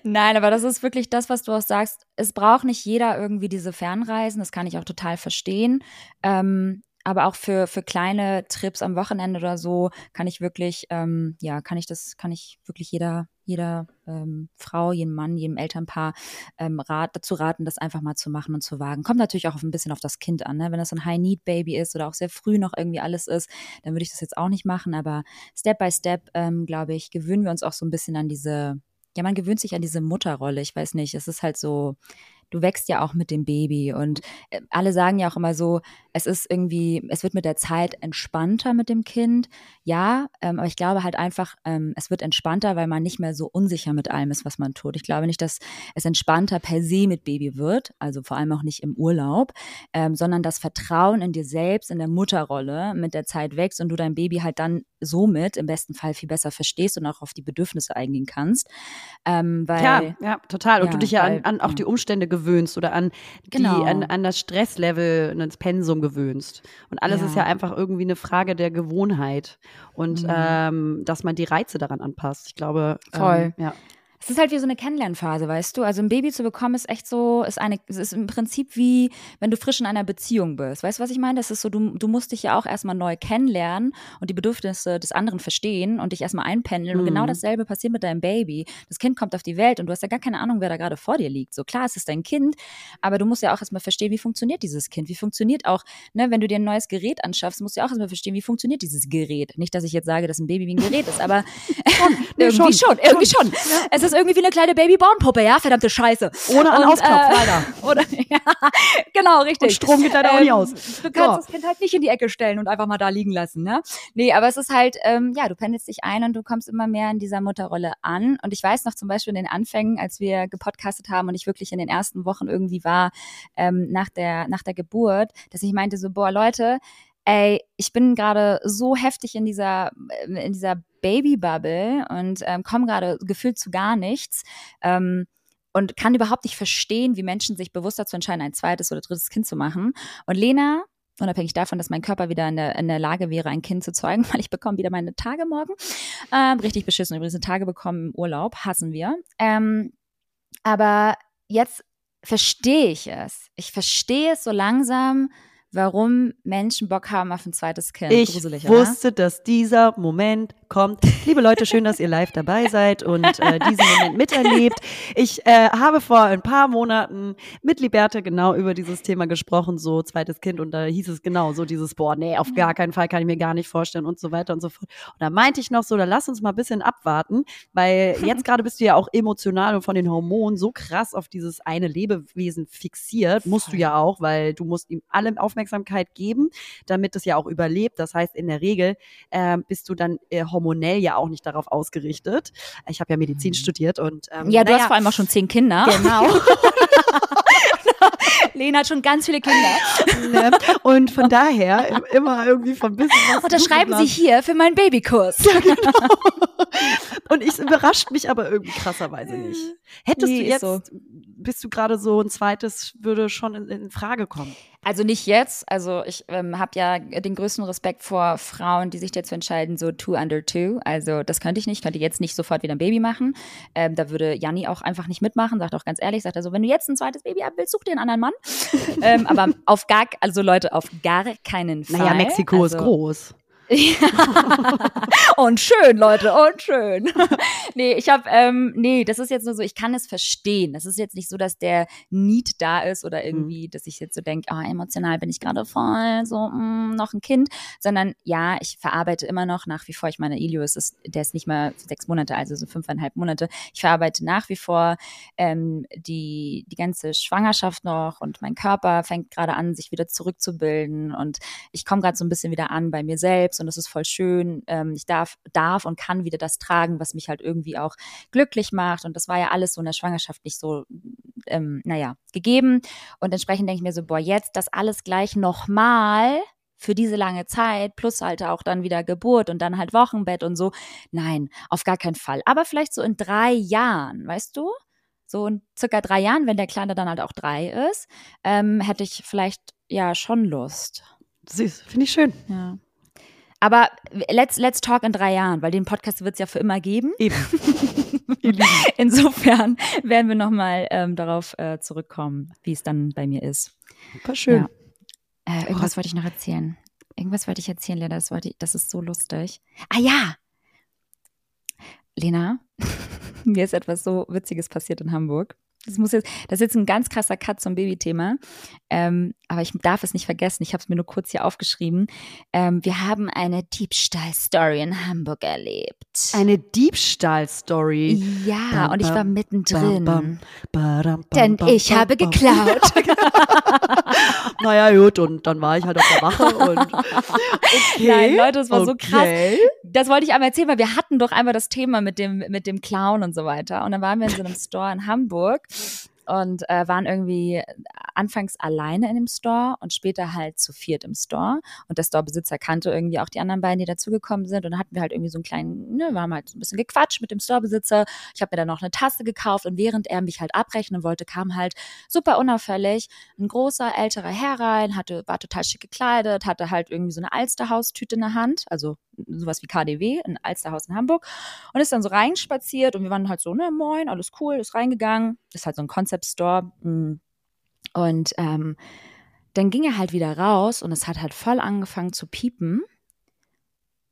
Nein, aber das ist wirklich das, was du auch sagst. Es braucht nicht jeder irgendwie diese Fernreisen. Das kann ich auch total verstehen. Ähm, aber auch für, für kleine Trips am Wochenende oder so kann ich wirklich, ähm, ja, kann ich das, kann ich wirklich jeder, jeder ähm, Frau, jedem Mann, jedem Elternpaar ähm, rat, dazu raten, das einfach mal zu machen und zu wagen. Kommt natürlich auch ein bisschen auf das Kind an. Ne? Wenn das ein High-Need-Baby ist oder auch sehr früh noch irgendwie alles ist, dann würde ich das jetzt auch nicht machen. Aber Step by Step, ähm, glaube ich, gewöhnen wir uns auch so ein bisschen an diese, ja, man gewöhnt sich an diese Mutterrolle. Ich weiß nicht, es ist halt so, du wächst ja auch mit dem Baby und äh, alle sagen ja auch immer so, es ist irgendwie, es wird mit der Zeit entspannter mit dem Kind. Ja, ähm, aber ich glaube halt einfach, ähm, es wird entspannter, weil man nicht mehr so unsicher mit allem ist, was man tut. Ich glaube nicht, dass es entspannter per se mit Baby wird, also vor allem auch nicht im Urlaub, ähm, sondern das Vertrauen in dir selbst, in der Mutterrolle mit der Zeit wächst und du dein Baby halt dann somit im besten Fall viel besser verstehst und auch auf die Bedürfnisse eingehen kannst. Ähm, weil, ja, ja, total. Und ja, du dich ja weil, an, an auch die Umstände gewöhnst oder an, genau. die, an, an das Stresslevel, das Pensum gewöhnst. Und alles ja. ist ja einfach irgendwie eine Frage der Gewohnheit und mhm. ähm, dass man die Reize daran anpasst. Ich glaube, Voll. Ähm, ja. Es ist halt wie so eine Kennenlernphase, weißt du? Also ein Baby zu bekommen ist echt so, ist eine, ist im Prinzip wie, wenn du frisch in einer Beziehung bist. Weißt du, was ich meine? Das ist so, du, du musst dich ja auch erstmal neu kennenlernen und die Bedürfnisse des anderen verstehen und dich erstmal einpendeln. Mhm. Und genau mhm. dasselbe passiert mit deinem Baby. Das Kind kommt auf die Welt und du hast ja gar keine Ahnung, wer da gerade vor dir liegt. So klar, es ist dein Kind, aber du musst ja auch erstmal verstehen, wie funktioniert dieses Kind? Wie funktioniert auch, ne, wenn du dir ein neues Gerät anschaffst, musst du ja auch erstmal verstehen, wie funktioniert dieses Gerät. Nicht, dass ich jetzt sage, dass ein Baby wie ein Gerät ist, aber *laughs* schon, nee, *laughs* irgendwie schon, schon irgendwie schon. Ja. Es ist ist irgendwie wie eine kleine Baby-Born-Puppe, ja? Verdammte Scheiße. Ohne einen Ausknopf, äh, leider. *laughs* Oder, ja, genau, richtig. Und Strom geht leider auch nicht aus. Du kannst So. das Kind halt nicht in die Ecke stellen und einfach mal da liegen lassen, ne? Nee, aber es ist halt, ähm, ja, du pendelst dich ein und du kommst immer mehr in dieser Mutterrolle an. Und ich weiß noch zum Beispiel in den Anfängen, als wir gepodcastet haben und ich wirklich in den ersten Wochen irgendwie war, ähm, nach der, nach der Geburt, dass ich meinte so, boah, Leute, ey, ich bin gerade so heftig in dieser, äh, in dieser Babybubble und ähm, komme gerade gefühlt zu gar nichts. Ähm, und kann überhaupt nicht verstehen, wie Menschen sich bewusst dazu entscheiden, ein zweites oder drittes Kind zu machen. Und Lena, unabhängig davon, dass mein Körper wieder in der, in der Lage wäre, ein Kind zu zeugen, *laughs* weil ich bekomme wieder meine Tage morgen. Ähm, richtig beschissen übrigens, Tage bekommen im Urlaub, hassen wir. Ähm, aber jetzt verstehe ich es. Ich verstehe es so langsam, warum Menschen Bock haben auf ein zweites Kind. Ich Gruselig, wusste, dass dieser Moment kommt. Liebe Leute, schön, dass ihr live dabei seid und äh, diesen Moment miterlebt. Ich äh, habe vor ein paar Monaten mit Liberta genau über dieses Thema gesprochen, so zweites Kind, und da hieß es genau so dieses, boah, nee, auf gar keinen Fall kann ich mir gar nicht vorstellen und so weiter und so fort. Und da meinte ich noch so, da lass uns mal ein bisschen abwarten, weil *laughs* jetzt gerade bist du ja auch emotional und von den Hormonen so krass auf dieses eine Lebewesen fixiert, musst du ja auch, weil du musst ihm alle Aufmerksamkeit geben, damit es ja auch überlebt. Das heißt, in der Regel äh, bist du dann äh, hormonell ja auch nicht darauf ausgerichtet. Ich habe ja Medizin Mhm. studiert und ähm, Ja, du naja, hast vor allem auch schon zehn Kinder. Genau. *laughs* Lena hat schon ganz viele Kinder. ne? Und von daher immer irgendwie von bisschen was. Unterschreiben Sie hier für meinen Babykurs. Ja, genau. Und es überrascht mich aber irgendwie krasserweise nicht. *laughs* Hättest Nee, du jetzt, so. Bist du gerade so ein zweites, würde schon in, in Frage kommen. Also nicht jetzt. Also ich ähm, habe ja den größten Respekt vor Frauen, die sich dazu entscheiden, so two under two. Also das könnte ich nicht. Ich könnte jetzt nicht sofort wieder ein Baby machen. Ähm, da würde Janni auch einfach nicht mitmachen. Sagt auch ganz ehrlich, sagt er so, wenn du jetzt ein zweites Baby haben willst, such dir einen anderen Mann. *laughs* ähm, aber auf gar, also Leute, auf gar keinen Fall. Naja, Mexiko also, ist groß. *laughs* und schön, Leute, und schön. *laughs* nee, ich habe, ähm, nee, das ist jetzt nur so, ich kann es verstehen. Das ist jetzt nicht so, dass der Need da ist oder irgendwie, dass ich jetzt so denke, ah, emotional bin ich gerade voll, so, mm, noch ein Kind, sondern ja, ich verarbeite immer noch nach wie vor, ich meine, Ilio ist, der ist nicht mal sechs Monate, also so fünfeinhalb Monate. Ich verarbeite nach wie vor ähm, die, die ganze Schwangerschaft noch und mein Körper fängt gerade an, sich wieder zurückzubilden und ich komme gerade so ein bisschen wieder an bei mir selbst und das ist voll schön. Ähm, ich darf, darf und kann wieder das tragen, was mich halt irgendwie auch glücklich macht. Und das war ja alles so in der Schwangerschaft nicht so, ähm, naja, gegeben. Und entsprechend denke ich mir so, boah, jetzt das alles gleich nochmal für diese lange Zeit, plus halt auch dann wieder Geburt und dann halt Wochenbett und so. Nein, auf gar keinen Fall. Aber vielleicht so in drei Jahren, weißt du? So in circa drei Jahren, wenn der Kleine dann halt auch drei ist, ähm, hätte ich vielleicht ja schon Lust. Süß, finde ich schön. Ja. Aber let's, let's talk in drei Jahren, weil den Podcast wird es ja für immer geben. Eben. *laughs* Insofern werden wir nochmal ähm, darauf äh, zurückkommen, wie es dann bei mir ist. Super schön. Ja. Äh, irgendwas wollte ich noch erzählen. Irgendwas wollte ich erzählen, Lena, das, wollte ich, das ist so lustig. Ah ja! Lena, *laughs* mir ist etwas so Witziges passiert in Hamburg. Das muss jetzt, das ist jetzt ein ganz krasser Cut zum Babythema, ähm, aber ich darf es nicht vergessen. Ich habe es mir nur kurz hier aufgeschrieben. Ähm, wir haben eine Diebstahl-Story in Hamburg erlebt. Eine Diebstahl-Story. ja, Bam, und ich war mittendrin. Bam, bam, Denn ich habe geklaut. *laughs* naja, gut, und dann war ich halt auf der Wache und *laughs* okay. Nein, Leute, es war so krass. okay. Das wollte ich einmal erzählen, weil wir hatten doch einmal das Thema mit dem, mit dem Clown und so weiter. Und dann waren wir in so einem Store in Hamburg und äh, waren irgendwie anfangs alleine in dem Store und später halt zu viert im Store. Und der Storebesitzer kannte irgendwie auch die anderen beiden, die dazugekommen sind. Und dann hatten wir halt irgendwie so einen kleinen, ne, wir haben halt so ein bisschen gequatscht mit dem Storebesitzer. Ich habe mir dann noch eine Tasse gekauft und während er mich halt abrechnen wollte, kam halt super unauffällig ein großer älterer Herr rein, hatte, war total schick gekleidet, hatte halt irgendwie so eine Alsterhaus-Tüte in der Hand, also sowas wie KDW, ein Alsterhaus in Hamburg und ist dann so reinspaziert und wir waren halt so, ne, moin, alles cool, ist reingegangen, ist halt so ein Concept Store mm. und ähm, dann ging er halt wieder raus und es hat halt voll angefangen zu piepen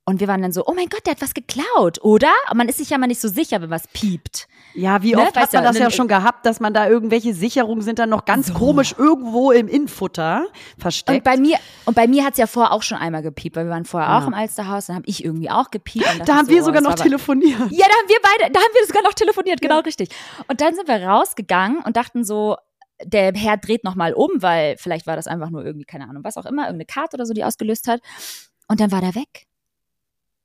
Und wir waren dann so, oh mein Gott, der hat was geklaut, oder? Und man ist sich ja mal nicht so sicher, wenn was piept. Ja, wie Ne, oft hat weißt man du, das ja schon gehabt, dass man da irgendwelche Sicherungen sind dann noch ganz So. komisch irgendwo im Innenfutter Und versteckt. bei mir, und bei mir hat's ja vorher auch schon einmal gepiept, weil wir waren vorher Ja. auch im Alsterhaus, dann habe ich irgendwie auch gepiept. und da haben so, wir oh, sogar das noch telefoniert. Ja, da haben wir beide, da haben wir sogar noch telefoniert, genau richtig. Und dann sind wir rausgegangen und dachten so, der Herr dreht noch mal um, weil vielleicht war das einfach nur irgendwie, keine Ahnung, was auch immer, irgendeine Karte oder so, die ausgelöst hat. Und dann war der weg.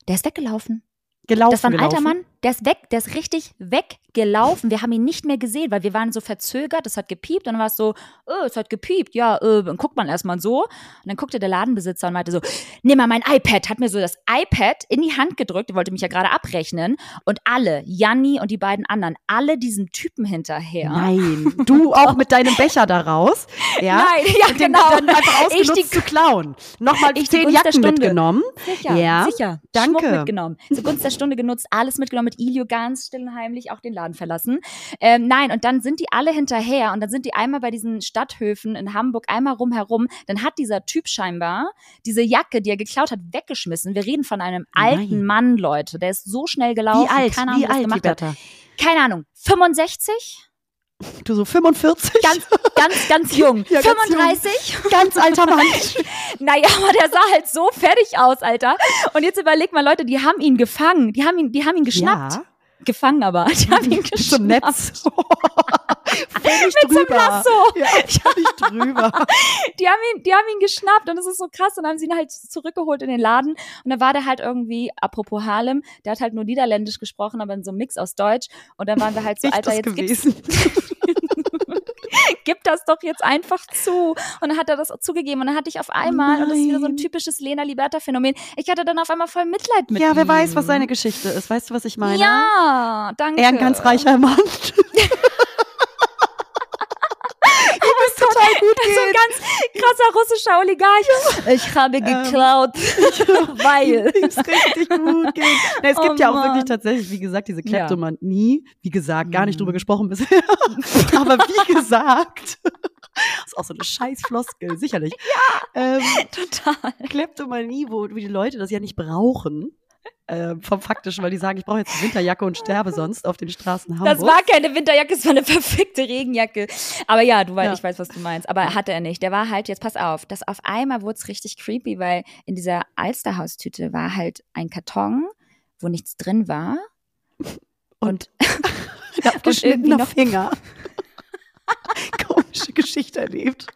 Der ist weggelaufen. Gelaufen, Das war ein gelaufen. alter Mann, der ist weg, der ist richtig weggelaufen. Wir haben ihn nicht mehr gesehen, weil wir waren so verzögert, es hat gepiept und dann war es so, oh, es hat gepiept, ja, äh, dann guckt man erstmal so. Und dann guckte der Ladenbesitzer und meinte so, nimm mal mein iPad, hat mir so das iPad in die Hand gedrückt, wollte mich ja gerade abrechnen und alle, Janni und die beiden anderen, alle diesem Typen hinterher. Nein, du auch mit deinem Becher da raus. *laughs* Ja? Nein, ja, den genau. dann einfach Ich ausgenutzt die- zu klauen. Nochmal Ich zehn Jacken mitgenommen. Sicher, Ja, sicher. danke. Schmuck mitgenommen. Zur Gunst der Stunde genutzt, alles mitgenommen, mit Ilio ganz still und heimlich auch den Laden verlassen. Ähm, nein, und dann sind die alle hinterher und dann sind die einmal bei diesen Stadthöfen in Hamburg einmal rumherum. Dann hat dieser Typ scheinbar diese Jacke, die er geklaut hat, weggeschmissen. Wir reden von einem alten Nein. Mann, Leute. Der ist so schnell gelaufen. Wie alt? Keine Ahnung, Wie alt? Keine Ahnung. 65? Du so 45? Ganz, ganz, ganz *laughs* jung. Ja, ganz jung. 35? ganz alter Mann. *laughs* Naja, aber der sah halt so fertig aus, Alter. Und jetzt überleg mal, Leute, die haben ihn gefangen. Die haben ihn, die haben ihn geschnappt. Ja. Gefangen aber. *laughs* Die haben ihn geschnappt. Zum Netz. *laughs* Völlig Mit drüber. Lasso. *laughs* Ja, völlig drüber. Die haben ihn, die haben ihn geschnappt und das ist so krass. Und dann haben sie ihn halt zurückgeholt in den Laden. Und dann war der halt irgendwie, apropos Harlem, der hat halt nur Niederländisch gesprochen, aber in so einem Mix aus Deutsch. Und dann waren wir halt so, Ich Alter, jetzt gewesen. Gib das doch jetzt einfach zu. Und dann hat er das zugegeben. Und dann hatte ich auf einmal, und das ist wieder so ein Nein. typisches Lena Liberta-Phänomen, ich hatte dann auf einmal voll Mitleid mit ihm. Ja, wer weiß, was seine Geschichte ist. Weißt du, was ich meine? Ja, danke. Er ein ganz reicher Mann. *laughs* total gut So ein ganz krasser russischer Oligarch. Ich habe Ähm. geklaut, *laughs* weil. *laughs* ist richtig gut geht. Na, es Oh gibt ja auch Mann. wirklich tatsächlich, wie gesagt, diese. Kleptomanie. Wie gesagt, gar nicht Mhm. drüber gesprochen bisher. *laughs* Aber wie gesagt, ist auch so eine scheiß Floskel, sicherlich. Ja. Ähm, Total. Kleptomanie, wo die Leute das ja nicht brauchen. Äh, vom Faktischen, weil die sagen, ich brauche jetzt eine Winterjacke und sterbe sonst auf den Straßen Hamburgs. Das war keine Winterjacke, es war eine verfickte Regenjacke. Aber ja, du weißt, Ja. ich weiß, was du meinst. Aber hatte er nicht. Der war halt, jetzt pass auf, das auf einmal wurde es richtig creepy, weil in dieser Alsterhaustüte war halt ein Karton, wo nichts drin war. Und, Ein *laughs* abgeschnittener *laughs* noch- Finger. *laughs* Komische Geschichte erlebt.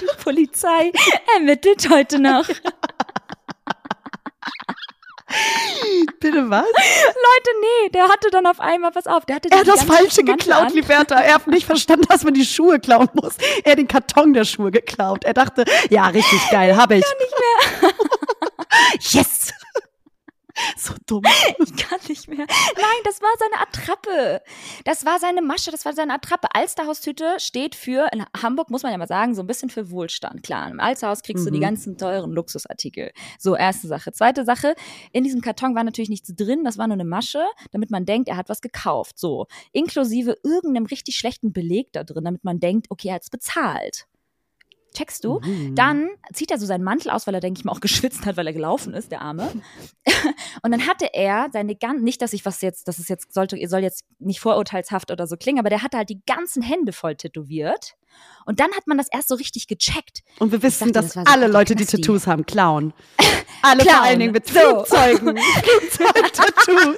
die Polizei ermittelt heute noch. *laughs* Bitte was? Leute, nee, der hatte dann auf einmal, pass auf, der hatte Er hat das Falsche geklaut, an. Liberta. Er hat nicht verstanden, dass man die Schuhe klauen muss. Er hat den Karton der Schuhe geklaut. Er dachte, ja, richtig geil, habe ich. nicht mehr. *laughs* yes! *laughs* So dumm. Ich kann nicht mehr. Nein, das war seine Attrappe. Das war seine Masche, das war seine Attrappe. Alsterhaustüte steht für, in Hamburg muss man ja mal sagen, so ein bisschen für Wohlstand. Klar, im Alsterhaus kriegst du die Mhm. ganzen teuren Luxusartikel. So, erste Sache. Zweite Sache, in diesem Karton war natürlich nichts drin, das war nur eine Masche, damit man denkt, er hat was gekauft. So, inklusive irgendeinem richtig schlechten Beleg da drin, damit man denkt, okay, er hat es bezahlt. Checkst du? Mhm. Dann zieht er so seinen Mantel aus, weil er, denke ich mal, auch *laughs* geschwitzt hat, weil er gelaufen ist, der Arme. *laughs* Und dann hatte er seine ganzen, nicht, dass ich was jetzt, das ist jetzt, sollte, soll jetzt nicht vorurteilshaft oder so klingen, aber der hatte halt die ganzen Hände voll tätowiert. Und dann hat man das erst so richtig gecheckt. Und wir wissen, dachte, dass das so alle Leute, die. Tattoos haben, klauen. *laughs* Alle Klauen. vor allen Dingen mit So. Flugzeugen. Flugzeug-Tattoos.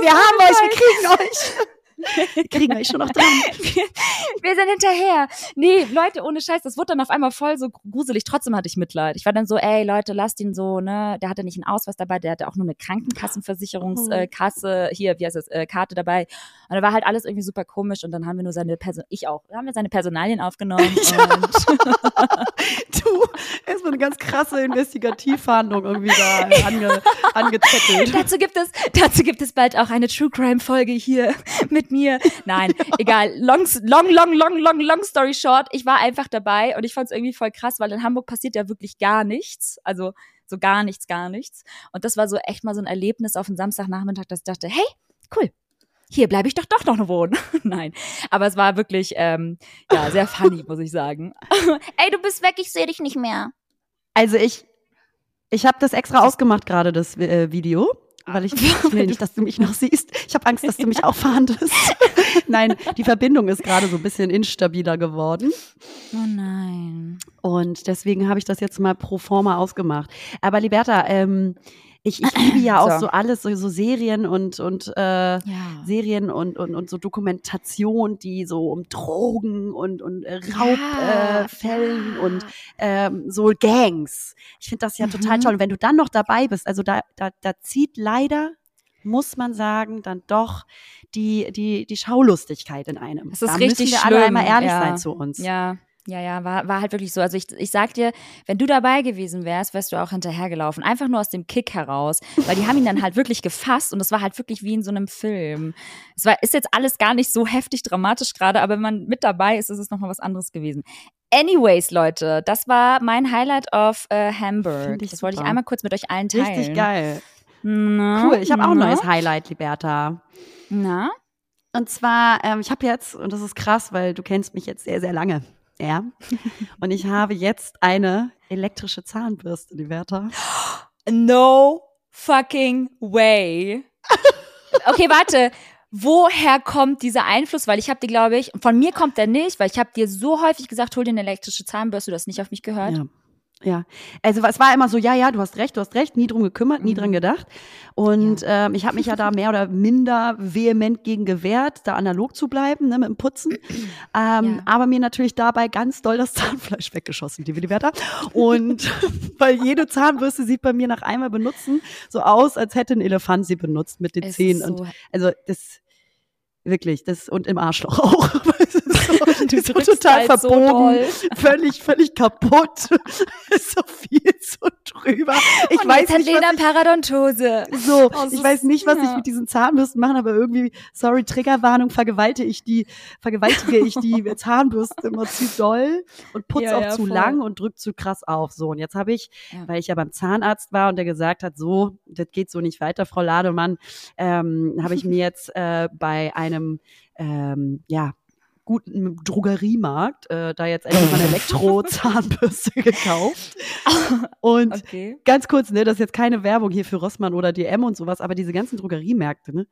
Wir haben euch, wir kriegen euch. *laughs* Wir kriegen euch schon noch dran. Wir, *laughs* wir sind hinterher. Nee, Leute, ohne Scheiß, das wurde dann auf einmal voll so gruselig. Trotzdem hatte ich Mitleid. Ich war dann so, ey, Leute, lasst ihn so, ne? Der hatte nicht einen Ausweis dabei, der hatte auch nur eine Krankenkassenversicherungskasse, äh, Kasse, hier, wie heißt das, äh, Karte dabei. Und da war halt alles irgendwie super komisch und dann haben wir nur seine Person, ich auch, haben wir seine Personalien aufgenommen *laughs* Ja. und Du, erstmal eine ganz krasse Investigativfahndung irgendwie da ange, angezettelt. dazu gibt es, dazu gibt es bald auch eine True Crime Folge hier mit mir. Nein, egal. Long, long, long, long, long, long story short. Ich war einfach dabei und ich fand es irgendwie voll krass, weil in Hamburg passiert ja wirklich gar nichts. Also so gar nichts, gar nichts. Und das war so echt mal so ein Erlebnis auf einen Samstagnachmittag, dass ich dachte, hey, cool. Hier bleibe ich doch doch noch wohnen. *laughs* Nein, aber es war wirklich ähm, ja sehr funny, *laughs* muss ich sagen. *laughs* Ey, du bist weg, ich sehe dich nicht mehr. Also ich, ich habe das extra ausgemacht gerade, das äh, Video. Weil ich, ich will nicht, dass du mich noch siehst. Ich habe Angst, dass du mich auch fahndest. nein, die Verbindung ist gerade so ein bisschen instabiler geworden. Oh nein. Und deswegen habe ich das jetzt mal pro forma ausgemacht. Aber Liberta, ähm, ich, ich liebe ja *clears throat* auch so, So. alles, so, so Serien und, und äh, Ja. Serien und, und, und so Dokumentation, die so um Drogen und, und äh, Raubfällen Ja, äh, ja. und ähm, so Gangs. Ich finde das ja total Mhm. toll. Und wenn du dann noch dabei bist, also da, da, da zieht leider, muss man sagen, dann doch die, die, die Schaulustigkeit in einem. Das ist da richtig müssen wir alle schlimm, einmal ehrlich ja. sein zu uns. Ja, ja, ja, war, war halt wirklich so. Also ich, ich sag dir, wenn du dabei gewesen wärst, wärst du auch hinterhergelaufen. Einfach nur aus dem Kick heraus. Weil die haben ihn dann halt wirklich gefasst und es war halt wirklich wie in so einem Film. Es war, ist jetzt alles gar nicht so heftig dramatisch gerade, aber wenn man mit dabei ist, ist es nochmal was anderes gewesen. Anyways, Leute, das war mein Highlight of äh, Hamburg. Das wollte ich super. einmal kurz mit euch allen teilen. Richtig geil. Na, Cool. Ich habe auch ein neues Highlight, Liberta. Na? Und zwar, ähm, ich habe jetzt, und das ist krass, weil du kennst mich jetzt sehr, sehr lange. Ja. Und ich habe jetzt eine elektrische Zahnbürste, Liberta. No fucking way. Okay, warte. Woher kommt dieser Einfluss? Weil ich habe dir, glaube ich, von mir kommt der nicht, weil ich habe dir so häufig gesagt, hol dir eine elektrische Zahnbürste, du hast nicht auf mich gehört. Ja. Ja, also es war immer so, ja, ja, du hast recht, du hast recht, nie drum gekümmert, nie Mhm. dran gedacht. Und ähm, ich habe mich ja da mehr oder minder vehement gegen gewehrt, da analog zu bleiben, ne, mit dem Putzen. *clears throat* Ähm, Ja. Aber mir natürlich dabei ganz doll das *laughs* Zahnfleisch weggeschossen, liebe Liberta. Und *laughs* weil jede Zahnbürste sieht bei mir nach einmal benutzen so aus, als hätte ein Elefant sie benutzt mit den Es Zähnen. so- Und also das wirklich, das und im Arschloch *laughs* auch. Es ist so, Du *laughs* die ist so total halt so verbogen, doll. *laughs* völlig, völlig kaputt. *laughs* ist so viel so drüber. Ich Und weiß jetzt hat nicht, Lena was ich, Parodontose. so, Oh, ich so- weiß nicht, was ich ja. mit diesen Zahnbürsten mache, aber irgendwie, sorry, Triggerwarnung, vergewaltige ich die, vergewaltige ich die Zahnbürste immer zu doll und putze Ja, auch ja, zu voll. lang und drück zu krass auf. So, und jetzt habe ich, weil ich ja beim Zahnarzt war und der gesagt hat, so, das geht so nicht weiter, Frau Lademann, ähm, habe ich mir jetzt äh, bei einem, ähm, ja, guten Drogeriemarkt äh, da jetzt endlich mal eine *laughs* Elektro-Zahnbürste *laughs* gekauft. Und Okay. ganz kurz, ne, das ist jetzt keine Werbung hier für Rossmann oder DM und sowas, aber diese ganzen Drogeriemärkte, ne,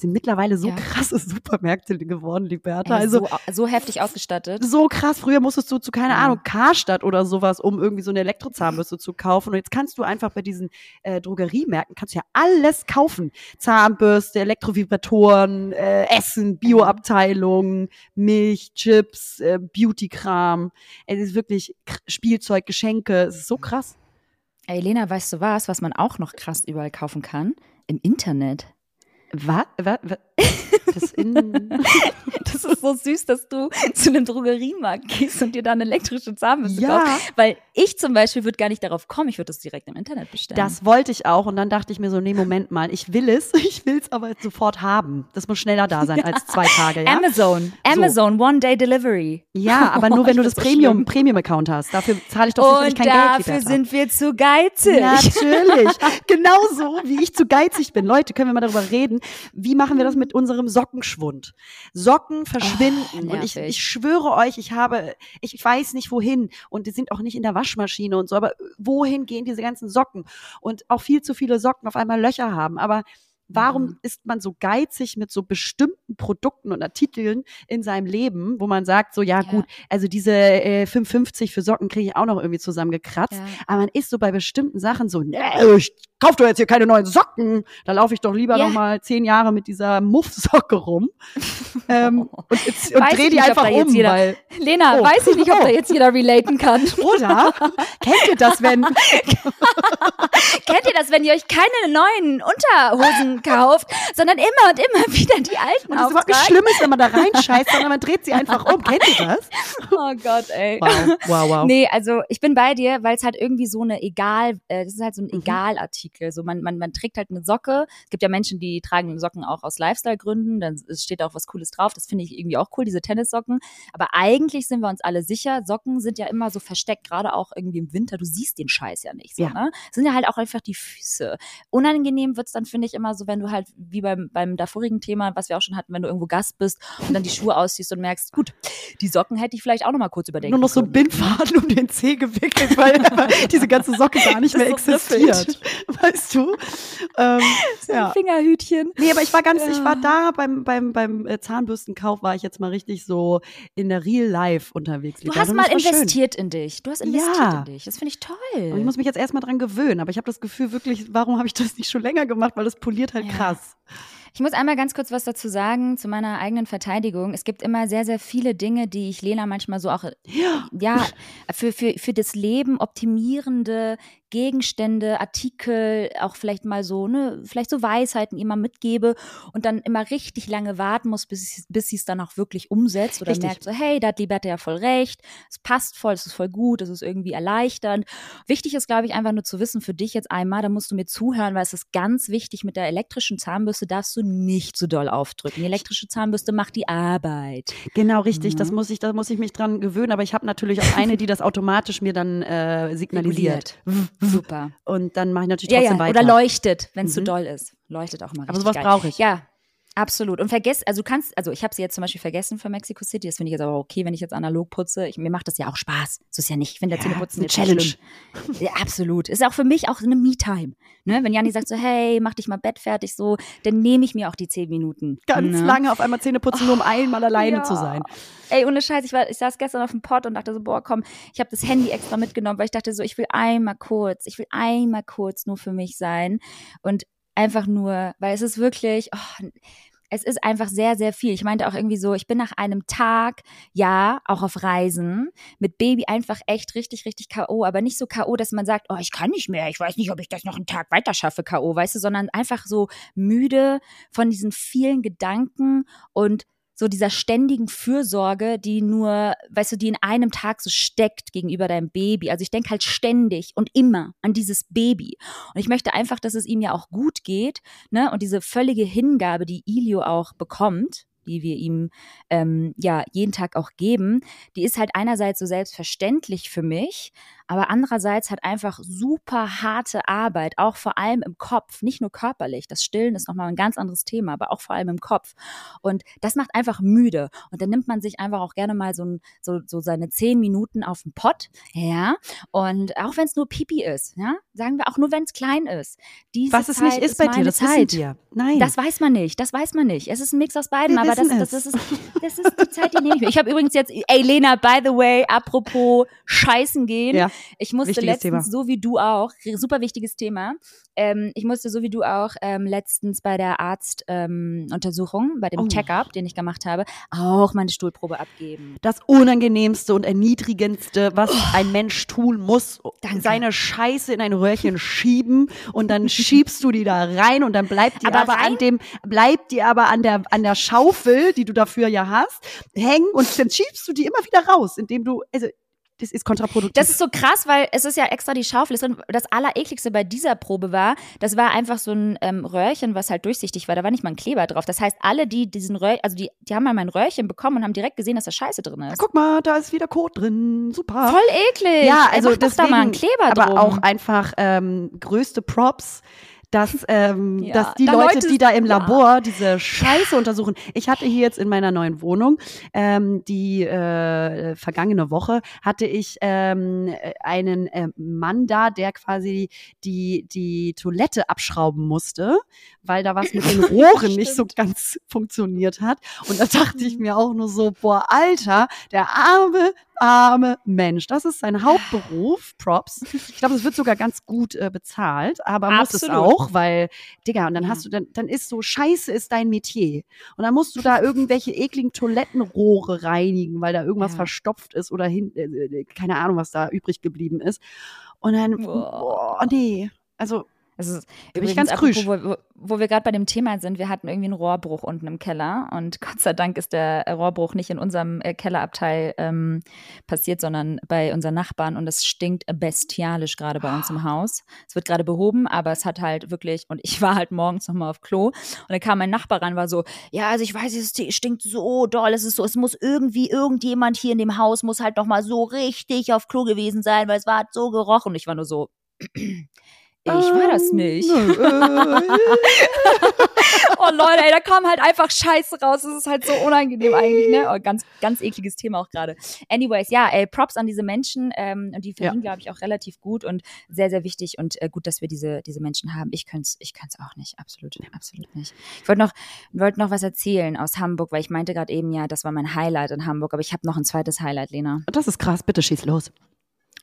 sind mittlerweile so Ja. krasse Supermärkte geworden, Liberta. Ey, also so, so heftig ausgestattet. so krass. Früher musstest du zu, keine Ja. Ahnung, Karstadt oder sowas, um irgendwie so eine Elektrozahnbürste zu kaufen. Und jetzt kannst du einfach bei diesen äh, Drogeriemärkten, kannst du ja alles kaufen. Zahnbürste, Elektrovibratoren, äh, Essen, Bioabteilung, Milch, Chips, äh, Beautykram. Es ist wirklich Spielzeug, Geschenke. Es ist so krass. Ey, Lena, weißt du was, was man auch noch krass überall kaufen kann? Im Internet. Was? Was? Das *laughs* Das ist so süß, dass du zu einem Drogeriemarkt gehst und dir da eine elektrische Zahnbürste Ja. kaufst. Weil ich zum Beispiel würde gar nicht darauf kommen, ich würde das direkt im Internet bestellen. Das wollte ich auch und dann dachte ich mir so, nee, Moment mal, ich will es, *laughs* ich will es aber sofort haben. Das muss schneller da sein *laughs* als zwei Tage, ja? Amazon, Amazon, One-Day-Delivery. Ja, aber Oh, nur wenn du das so Premium. Premium-Account hast. Dafür zahle ich doch sicherlich Und kein Geld. dafür Liberta. sind wir zu geizig. Natürlich. Genauso wie ich zu geizig bin. Leute, können wir mal darüber reden. Wie machen wir das mit unserem Sockenschwund? Socken verschwinden. und ich, ich schwöre euch, ich habe, ich weiß nicht wohin. Und die sind auch nicht in der Waschmaschine und so. Aber wohin gehen diese ganzen Socken? Und auch viel zu viele Socken auf einmal Löcher haben. Aber Warum Mhm. ist man so geizig mit so bestimmten Produkten und Artikeln in seinem Leben, wo man sagt, so, ja, Ja. gut, also diese äh, 5,50 für Socken kriege ich auch noch irgendwie zusammengekratzt. Ja. Aber man ist so bei bestimmten Sachen so, nee, ich kauf doch jetzt hier keine neuen Socken. Da laufe ich doch lieber Ja. noch mal zehn Jahre mit dieser Muffsocke rum *laughs* ähm, und, jetzt- und dreh die nicht, einfach da um, jeder- weil, Lena, Oh. weiß ich nicht, ob da Oh. *laughs* jetzt jeder relaten kann. oder? Kennt ihr das, wenn, *laughs* Kennt ihr das, wenn ihr euch keine neuen Unterhosen kauft, sondern immer und immer *laughs* wieder die alten und das überhaupt nicht auftragt? schlimm ist, wenn man da reinscheißt, sondern man dreht sie *laughs* einfach um. Kennt ihr das? Oh Gott, ey. Wow, wow, wow. Nee, also ich bin bei dir, weil es halt irgendwie so eine Egal, äh, das ist halt so ein Mhm. Egalartikel. So man, man, man trägt halt eine Socke. Es gibt ja Menschen, die tragen Socken auch aus Lifestyle-Gründen. Dann es steht auch was Cooles drauf. Das finde ich irgendwie auch cool, diese Tennissocken. Aber eigentlich sind wir uns alle sicher, Socken sind ja immer so versteckt, gerade auch irgendwie im Winter. Du siehst den Scheiß ja nicht. So, Ja. ne? Das sind ja halt auch einfach die Füße. Unangenehm wird's dann, finde ich, immer so, wenn du halt, wie beim, beim davorigen Thema, was wir auch schon hatten, wenn du irgendwo Gast bist und dann die Schuhe ausziehst und merkst, gut, die Socken hätte ich vielleicht auch noch mal kurz überdenken Nur noch so ein. Bindfaden um den Zeh gewickelt, weil *laughs* diese ganze Socke gar nicht Das mehr existiert. *laughs* Weißt du? Ähm, So ein ja. Fingerhütchen. Nee, aber ich war ganz, ich war Ja. da beim, beim, beim äh, Zahnbürstenkauf, war ich jetzt mal richtig so in der Real Life unterwegs. Du hast mal war schön. investiert in dich. Du hast investiert Ja. in dich. Das finde ich toll. Und ich muss mich jetzt erstmal dran gewöhnen, aber ich habe das Gefühl wirklich, warum habe ich das nicht schon länger gemacht, weil das poliert halt Ja. krass. Ich muss einmal ganz kurz was dazu sagen zu meiner eigenen Verteidigung. Es gibt immer sehr, sehr viele Dinge, die ich Lena manchmal so auch, Ja. ja, für, für, für das Leben optimierende Gegenstände, Artikel, auch vielleicht mal so, ne, vielleicht so Weisheiten mal mitgebe und dann immer richtig lange warten muss, bis, bis sie es dann auch wirklich umsetzt oder Richtig. merkt so, hey, da hat Liberta ja voll recht, es passt voll, es ist voll gut, es ist irgendwie erleichternd. Wichtig ist, glaube ich, einfach nur zu wissen für dich jetzt einmal, da musst du mir zuhören, weil es ist ganz wichtig, mit der elektrischen Zahnbürste darfst du nicht so doll aufdrücken. Die elektrische Zahnbürste macht die Arbeit. Genau, richtig. Das Mhm. muss ich, da muss ich mich dran gewöhnen. Aber ich habe natürlich auch eine, die das automatisch mir dann äh, signalisiert. Super. Und dann mache ich natürlich Ja, trotzdem ja. weiter. Oder leuchtet, wenn es Mhm. zu doll ist. Leuchtet auch mal Aber richtig sowas geil. brauche ich. Ja, absolut. Und vergiss, also du kannst, also ich habe sie jetzt zum Beispiel vergessen für Mexico City. Das finde ich jetzt aber okay, wenn ich jetzt analog putze. Ich, mir macht das ja auch Spaß. So ist ja nicht. Ich finde Ja, Zähneputzen eine Challenge. *laughs* Ja, absolut. Ist auch für mich auch eine Me-Time. Ne? Wenn Janni sagt so, hey, mach dich mal Bett fertig, so, dann nehme ich mir auch die zehn Minuten. Ganz ne? lange auf einmal Zähne putzen, nur um einmal alleine Ja. zu sein. Ey, ohne Scheiß, ich, war, ich saß gestern auf dem Pott und dachte so, boah, komm, ich habe das Handy extra mitgenommen, weil ich dachte so, ich will einmal kurz, ich will einmal kurz nur für mich sein und einfach nur, weil es ist wirklich, oh, es ist einfach sehr, sehr viel. Ich meinte auch irgendwie so, ich bin nach einem Tag, ja, auch auf Reisen, mit Baby einfach echt richtig, richtig K.O., aber nicht so K.O., dass man sagt, oh, ich kann nicht mehr, ich weiß nicht, ob ich das noch einen Tag weiter schaffe, K.O., weißt du, sondern einfach so müde von diesen vielen Gedanken und so dieser ständigen Fürsorge, die nur, weißt du, die in einem Tag so steckt gegenüber deinem Baby. Also ich denke halt ständig und immer an dieses Baby. Und ich möchte einfach, dass es ihm ja auch gut geht, ne? Und diese völlige Hingabe, die Ilio auch bekommt, die wir ihm ähm, ja jeden Tag auch geben, die ist halt einerseits so selbstverständlich für mich, aber andererseits hat einfach super harte Arbeit, auch vor allem im Kopf, nicht nur körperlich. Das Stillen ist nochmal ein ganz anderes Thema, aber auch vor allem im Kopf. Und das macht einfach müde. Und dann nimmt man sich einfach auch gerne mal so, ein, so, so seine zehn Minuten auf den Pott, ja. Und auch wenn es nur Pipi ist, ja, sagen wir auch nur, wenn es klein ist. Diese Was es Zeit nicht ist bei dir, das wissen Zeit. wir. Nein. Das weiß man nicht, das weiß man nicht. Es ist ein Mix aus beiden, Wir aber das, wissen das, es. das, ist, das ist die Zeit, die nehme ich mir. Ich habe übrigens jetzt, ey Lena, by the way, apropos scheißen gehen. Ja, ich musste wichtiges letztens, Thema. so wie du auch, super wichtiges Thema, ähm, ich musste so wie du auch ähm, letztens bei der Arztuntersuchung, ähm, bei dem Oh. Check-up, den ich gemacht habe, auch meine Stuhlprobe abgeben. das unangenehmste und erniedrigendste, was ein Mensch tun muss, Danke. seine Scheiße in ein Röhrchen schieben und dann *laughs* schiebst du die da rein und dann bleibt die Aber aber, an dem bleibt die aber an der an der Schaufel, die du dafür ja hast, hängen und dann schiebst du die immer wieder raus, indem du also das ist kontraproduktiv. Das ist so krass, weil es ist ja extra die Schaufel. ist. Und das Allerekligste bei dieser Probe war, das war einfach so ein ähm, Röhrchen, was halt durchsichtig war. Da war nicht mal ein Kleber drauf. Das heißt, alle, die diesen Röhrchen, also die, die haben mal mein Röhrchen bekommen und haben direkt gesehen, dass da Scheiße drin ist. Guck mal, da ist wieder Kot drin. Super. Voll eklig. Ja, Ey, also mach doch da mal einen deswegen, Kleber aber drum. auch einfach ähm, größte Props. Dass, ähm, Ja, dass die Leute, Leute- die da im ja. Labor diese Scheiße untersuchen. Ich hatte hier jetzt in meiner neuen Wohnung, ähm, die äh, vergangene Woche, hatte ich ähm, einen äh, Mann da, der quasi die, die Toilette abschrauben musste, weil da was mit den *laughs* Rohren nicht so ganz funktioniert hat. Und da dachte ich mir auch nur so, boah, Alter, der arme, arme Mensch. Das ist sein Hauptberuf, *laughs* Props. Ich glaube, es wird sogar ganz gut äh, bezahlt, aber muss es Absolut. auch, weil, Digga, und dann Ja. hast du, dann, dann ist so, Scheiße ist dein Metier. Und dann musst du da irgendwelche ekligen Toilettenrohre reinigen, weil da irgendwas Ja. verstopft ist oder hin, äh, äh, keine Ahnung, was da übrig geblieben ist. Und dann, Boah. boah, nee. Also, Also übrigens, ganz apropos, wo, wo, wir gerade bei dem Thema sind, wir hatten irgendwie einen Rohrbruch unten im Keller und *laughs* Gott sei Dank ist der Rohrbruch nicht in unserem äh, Kellerabteil ähm, passiert, sondern bei unseren Nachbarn und es stinkt bestialisch gerade bei uns im Haus. Es wird gerade behoben, aber es hat halt wirklich und ich war halt morgens nochmal auf Klo und dann kam mein Nachbar ran, war so, ja, also ich weiß, es stinkt so doll, es ist so, es muss irgendwie irgendjemand hier in dem Haus muss halt nochmal so richtig auf Klo gewesen sein, weil es war halt so gerochen ich war nur so *clears throat* ich war das Ähm, nicht. äh, *laughs* Oh Leute, ey, da kam halt einfach Scheiße raus. Das ist halt so unangenehm eigentlich, ne? Oh, ganz, ganz ekliges Thema auch gerade. Anyways, ja, ey, Props an diese Menschen. Ähm, und die verdienen, glaube ich, auch relativ gut und sehr, sehr wichtig und äh, gut, dass wir diese, diese Menschen haben. Ich könnte es ich könnte auch nicht. Absolut, absolut nicht. Ich wollte noch, wollte noch was erzählen aus Hamburg, weil ich meinte gerade eben ja, das war mein Highlight in Hamburg, aber ich habe noch ein zweites Highlight, Lena. das ist krass, bitte schieß los.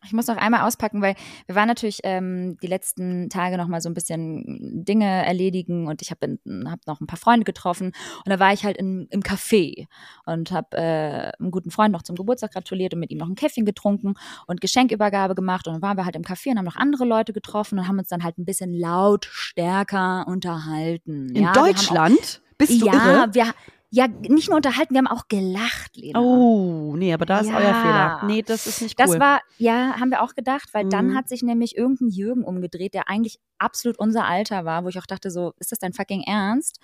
Ich muss noch einmal auspacken, weil wir waren natürlich ähm, die letzten Tage noch mal so ein bisschen Dinge erledigen und ich habe hab noch ein paar Freunde getroffen und da war ich halt in, im Café und habe äh, einem guten Freund noch zum Geburtstag gratuliert und mit ihm noch ein Käffchen getrunken und Geschenkübergabe gemacht und dann waren wir halt im Café und haben noch andere Leute getroffen und haben uns dann halt ein bisschen laut stärker unterhalten. In ja, Deutschland? Bist du Auch, irre? ja, wir ja nicht nur unterhalten, wir haben auch gelacht, Lena. Oh, nee, aber da ist Ja. euer Fehler. Nee, das ist nicht cool. Das war, ja, haben wir auch gedacht, weil Mhm. dann hat sich nämlich irgendein Jürgen umgedreht, der eigentlich absolut unser Alter war, wo ich auch dachte, so, ist das dein fucking Ernst?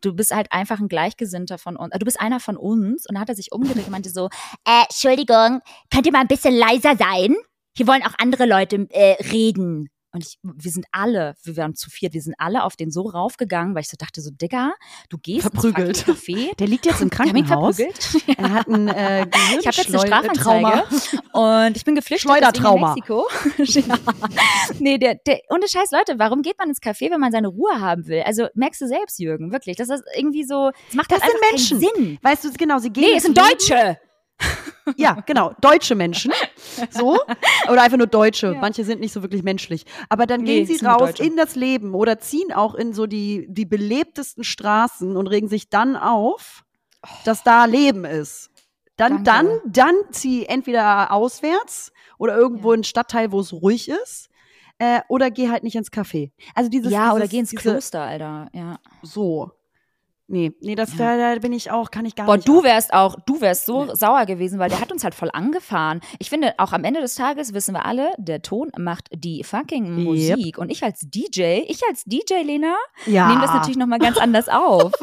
Du bist halt einfach ein Gleichgesinnter von uns. äh, Du bist einer von uns. Und dann hat er sich umgedreht und meinte so, äh, Entschuldigung, könnt ihr mal ein bisschen leiser sein? Hier wollen auch andere Leute äh, reden. Und ich, wir sind alle, wir waren zu viert, wir sind alle auf den so raufgegangen, weil ich so dachte, so, Digga, du gehst Verprügelt. ins Café. *laughs* Der liegt jetzt im *laughs* Krankenhaus. verprügelt. Er hat ein äh, *laughs* Ich habe jetzt eine Gehirnschleu- Strafanzeige und ich bin geflüchtet Schleudertrauma. in Mexiko. ja. Nee, der, der, ohne Scheiß, Leute, warum geht man ins Café, wenn man seine Ruhe haben will? Also merkst du selbst, Jürgen, wirklich. Das ist irgendwie so, das macht Das halt sind Menschen. Sinn. Weißt du, genau, sie gehen Nee, es sind Deutsche. Ja, genau, deutsche Menschen. So. Oder einfach nur Deutsche. Ja. Manche sind nicht so wirklich menschlich. Aber dann Nee, gehen sie raus in das Leben oder ziehen auch in so die, die belebtesten Straßen und regen sich dann auf, dass da Leben ist. Dann, dann, Danke. dann zieh entweder auswärts oder irgendwo Ja. in einen Stadtteil, wo es ruhig ist. Äh, oder geh halt nicht ins Café. Also dieses, ja, oder dieses, geh ins diese, Kloster, Alter. Ja. So. Nee, nee, das Ja. da, da bin ich auch, kann ich gar Boah, nicht. du ab. wärst auch, du wärst so sauer gewesen, weil der hat uns halt voll angefahren. Ich finde, auch am Ende des Tages wissen wir alle, der Ton macht die fucking Yep. Musik. Und ich als DJ, ich als DJ, Lena, ja. nehme das natürlich nochmal ganz anders auf. *laughs*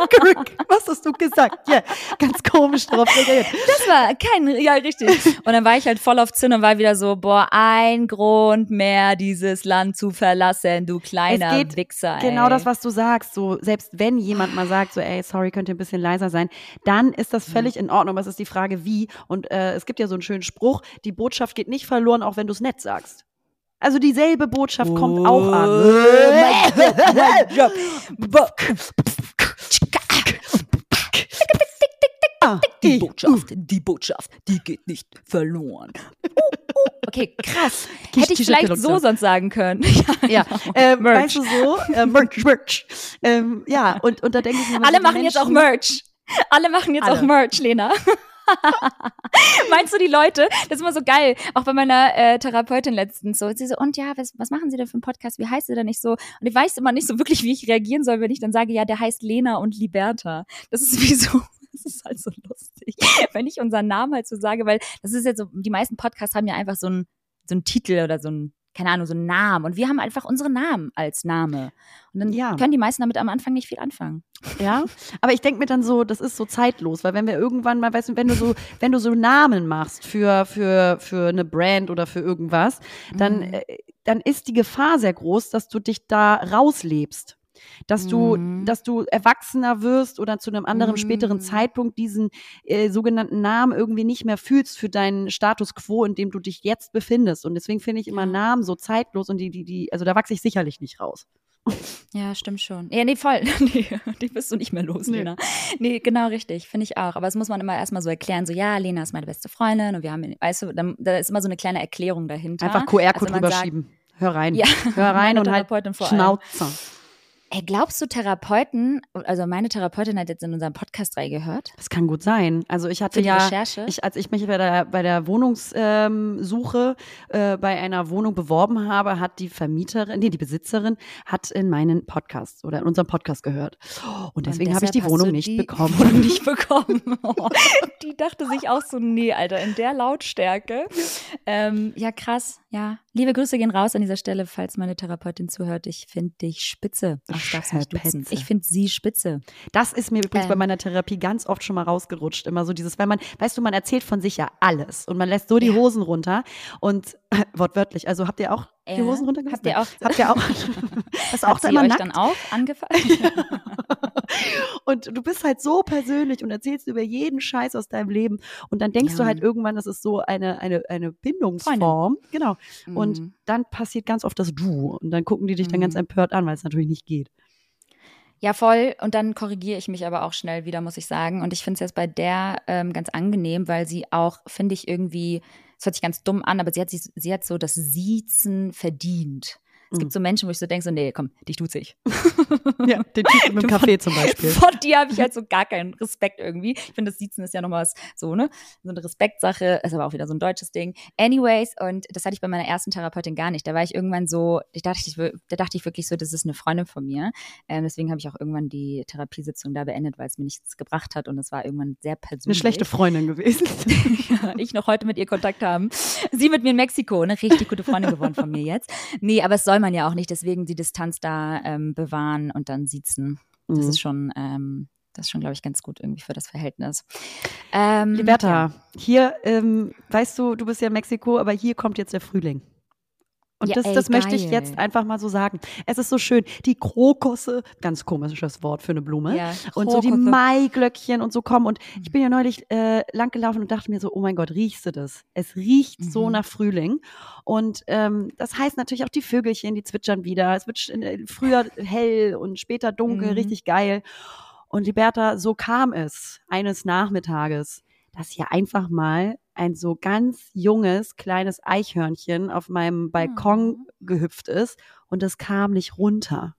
Rück, rück. Was hast du gesagt? Ja, ganz komisch drauf reagiert. Das war kein, ja, richtig. Und dann war ich halt voll auf Zinn und war wieder so, boah, ein Grund mehr, dieses Land zu verlassen, du kleiner Es geht Wichser. Genau ey. das, was du sagst. So, selbst wenn jemand mal sagt, so, ey, sorry, könnt ihr ein bisschen leiser sein, dann ist das völlig in Ordnung. Aber es ist die Frage, wie. Und äh, es gibt ja so einen schönen Spruch: Die Botschaft geht nicht verloren, auch wenn du es nett sagst. Also dieselbe Botschaft kommt auch an. Ah, Die Botschaft, die Botschaft, die geht nicht verloren. Okay, krass. *laughs* Hätte ich vielleicht so sonst sagen können. *laughs* Ja, ähm, Merch. weißt du so, äh, Merch, Merch. Ähm, ja, und, und da denke ich mir, Alle machen jetzt auch Merch. Alle machen jetzt Alle. auch Merch, Lena. *laughs* Meinst du die Leute? Das ist immer so geil. Auch bei meiner äh, Therapeutin letztens so. Sie so, und ja, was, was machen Sie denn für einen Podcast? Wie heißt sie denn nicht so? Und ich weiß immer nicht so wirklich, wie ich reagieren soll, wenn ich dann sage, ja, der heißt Lena und Liberta. Das ist wie so, *laughs* das ist halt so lustig, wenn ich unseren Namen halt so sage, weil das ist jetzt so, die meisten Podcasts haben ja einfach so einen so einen Titel oder so ein keine Ahnung, so einen Namen. Und wir haben einfach unsere Namen als Name. Und dann Ja. können die meisten damit am Anfang nicht viel anfangen. Ja, aber ich denke mir dann so, das ist so zeitlos, weil wenn wir irgendwann mal, weißt du, wenn du so, wenn du so Namen machst für, für, für eine Brand oder für irgendwas, dann, Mhm. äh, dann ist die Gefahr sehr groß, dass du dich da rauslebst. Dass du, Mhm. dass du erwachsener wirst oder zu einem anderen späteren Mhm. Zeitpunkt diesen äh, sogenannten Namen irgendwie nicht mehr fühlst für deinen Status quo, in dem du dich jetzt befindest. Und deswegen finde ich immer. Namen so zeitlos und die, die, die, also da wachse ich sicherlich nicht raus. *laughs* Ja, stimmt schon. Ja, nee, voll. *laughs* Nee, die bist du nicht mehr los, Nee. Lena. Nee, genau richtig. Finde ich auch. Aber das muss man immer erstmal so erklären. So, ja, Lena ist meine beste Freundin und wir haben, weißt du, dann, da ist immer so eine kleine Erklärung dahinter. Einfach QR-Code Also rüberschieben. Hör rein. Ja, Hör *laughs* rein und halt Therapeutin vor allem. Schnauze. Ey, glaubst du, Therapeuten, also meine Therapeutin hat jetzt in unserem Podcast reingehört? Das kann gut sein. Also ich hatte ja, Recherche? ich, als ich mich bei der, bei der Wohnungssuche äh, bei einer Wohnung beworben habe, hat die Vermieterin, nee, die Besitzerin, hat in meinen Podcast oder in unserem Podcast gehört. Und deswegen habe ich die Wohnung nicht die bekommen. Wohnung *laughs* nicht bekommen. Oh, die dachte sich auch so, nee, Alter, in der Lautstärke. Ähm, ja, krass, ja. Liebe Grüße gehen raus an dieser Stelle, falls meine Therapeutin zuhört. Ich finde dich spitze. Ich darf mich duzen. Ich finde sie spitze. Das ist mir übrigens bei Ähm. meiner Therapie ganz oft schon mal rausgerutscht. Immer so dieses, weil man, weißt du, man erzählt von sich ja alles und man lässt so die Ja. Hosen runter und wortwörtlich. Also habt ihr auch die Ja. Hosen runtergelassen? Habt ihr auch- Habt ihr auch? *laughs* Hast du auch immer euch nackt? dann auch angefallen? *laughs* *laughs* Und du bist halt so persönlich und erzählst über jeden Scheiß aus deinem Leben. Und dann denkst Ja. du halt irgendwann, das ist so eine, eine, eine Bindungsform. Genau. Und Mhm. dann passiert ganz oft das Du. Und dann gucken die dich dann ganz Mhm. empört an, weil es natürlich nicht geht. Ja, voll. Und dann korrigiere ich mich aber auch schnell wieder, muss ich sagen. Und ich finde es jetzt bei der ähm, ganz angenehm, weil sie auch, finde ich, irgendwie, es hört sich ganz dumm an, aber sie hat, sich, sie hat so das Siezen verdient. Es Mhm. gibt so Menschen, wo ich so denke, so, nee, komm, dich tut sich. Ja, den Typen im Café zum Beispiel. *laughs* Vor dir habe ich halt so gar keinen Respekt irgendwie. Ich finde, das Siezen ist ja nochmal so, ne? So eine Respektsache, ist aber auch wieder so ein deutsches Ding. Anyways, und das hatte ich bei meiner ersten Therapeutin gar nicht. Da war ich irgendwann so, ich dachte, ich, da dachte ich wirklich so, das ist eine Freundin von mir. Ähm, deswegen habe ich auch irgendwann die Therapiesitzung da beendet, weil es mir nichts gebracht hat und es war irgendwann sehr Eine persönlich. schlechte Freundin gewesen. *laughs* ja, ich noch heute mit ihr Kontakt haben. Sie mit mir in Mexiko, eine richtig gute Freundin geworden von mir jetzt. Nee, aber es soll man ja auch nicht, deswegen die Distanz da ähm, bewahren und dann siezen. Das Mhm. ist schon, ähm, das ist schon, glaube ich, ganz gut irgendwie für das Verhältnis. Ähm, Liberta, ja. hier, ähm, weißt du, du bist ja in Mexiko, aber hier kommt jetzt der Frühling. Und Ja, das, ey, das möchte ich jetzt einfach mal so sagen. Es ist so schön. Die Krokusse, ganz komisches Wort für eine Blume. Ja, und so die. Maiglöckchen und so kommen. Und ich bin ja neulich äh, lang gelaufen und dachte mir so, oh mein Gott, riechst du das? Es riecht so Mhm. nach Frühling. Und ähm, das heißt natürlich auch die Vögelchen, die zwitschern wieder. Es wird äh, früher hell und später dunkel, Mhm. richtig geil. Und Liberta, so kam es eines Nachmittages, dass hier einfach mal ein so ganz junges, kleines Eichhörnchen auf meinem Balkon gehüpft ist und es kam nicht runter.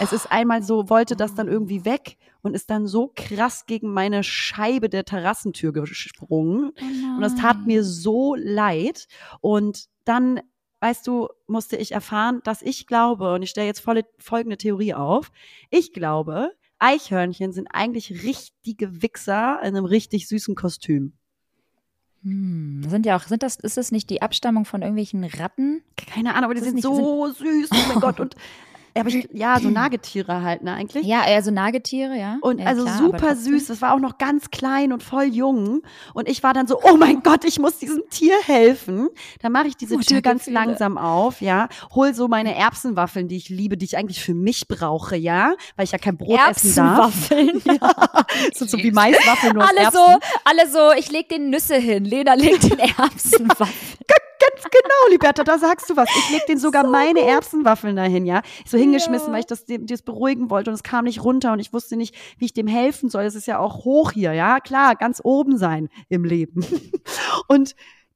Es ist einmal so, wollte das dann irgendwie weg und ist dann so krass gegen meine Scheibe der Terrassentür gesprungen. Oh Und das tat mir so leid. Und dann, weißt du, musste ich erfahren, dass ich glaube, und ich stelle jetzt volle, folgende Theorie auf, ich glaube, Eichhörnchen sind eigentlich richtige Wichser in einem richtig süßen Kostüm. Hm, sind ja auch, sind das, ist das nicht die Abstammung von irgendwelchen Ratten? Keine Ahnung, aber die sind nicht- so süß, oh mein Gott. Und *laughs* aber ich, ja, so *clears throat* Nagetiere halt, ne, eigentlich. Ja, also Nagetiere, ja. Und ja, also klar, super süß. Das war auch noch ganz klein und voll jung. Und ich war dann so, oh mein Gott, ich muss diesem Tier helfen. Dann mache ich diese Tür ganz langsam auf, ja. Hol so meine Erbsenwaffeln, die ich liebe, die ich eigentlich für mich brauche, ja. Weil ich ja kein Brot essen darf. Erbsenwaffeln. *laughs* Ja. Sind so wie Maiswaffeln nur alle Erbsen. so, alle so, ich leg den Nüsse hin. Lena legt den *laughs* Erbsenwaffeln. Ganz genau, Liberta, da sagst du was. Ich leg den sogar meine Erbsenwaffeln dahin, ja. So hingeschmissen, Ja. weil ich das das beruhigen wollte und es kam nicht runter und ich wusste nicht, wie ich dem helfen soll. Es ist ja auch hoch hier, ja. Klar, ganz oben sein im Leben. *laughs* Und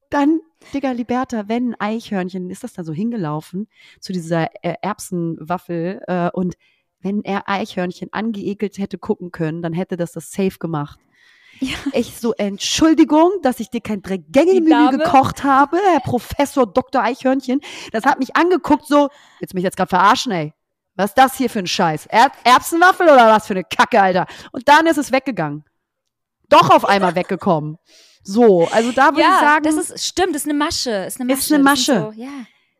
dann, Digga, Liberta, wenn ein Eichhörnchen, ist das da so hingelaufen zu dieser äh, Erbsenwaffel äh, und wenn er Eichhörnchen angeekelt hätte gucken können, dann hätte das das safe gemacht. Ja. Ich so, Entschuldigung, dass ich dir kein Drei-Gänge-Menü Dame- gekocht habe, Herr Professor Dr. Eichhörnchen. Das hat mich angeguckt so, jetzt mich jetzt gerade verarschen, ey. Was ist das hier für ein Scheiß? Er Erbsenwaffel oder was für eine Kacke, Alter? Und dann ist es weggegangen. Doch auf einmal *laughs* weggekommen. So, also da würde ich Ja, sagen, das ist, stimmt, das ist eine Masche. Ist eine Masche. Ist eine Masche. So, ja.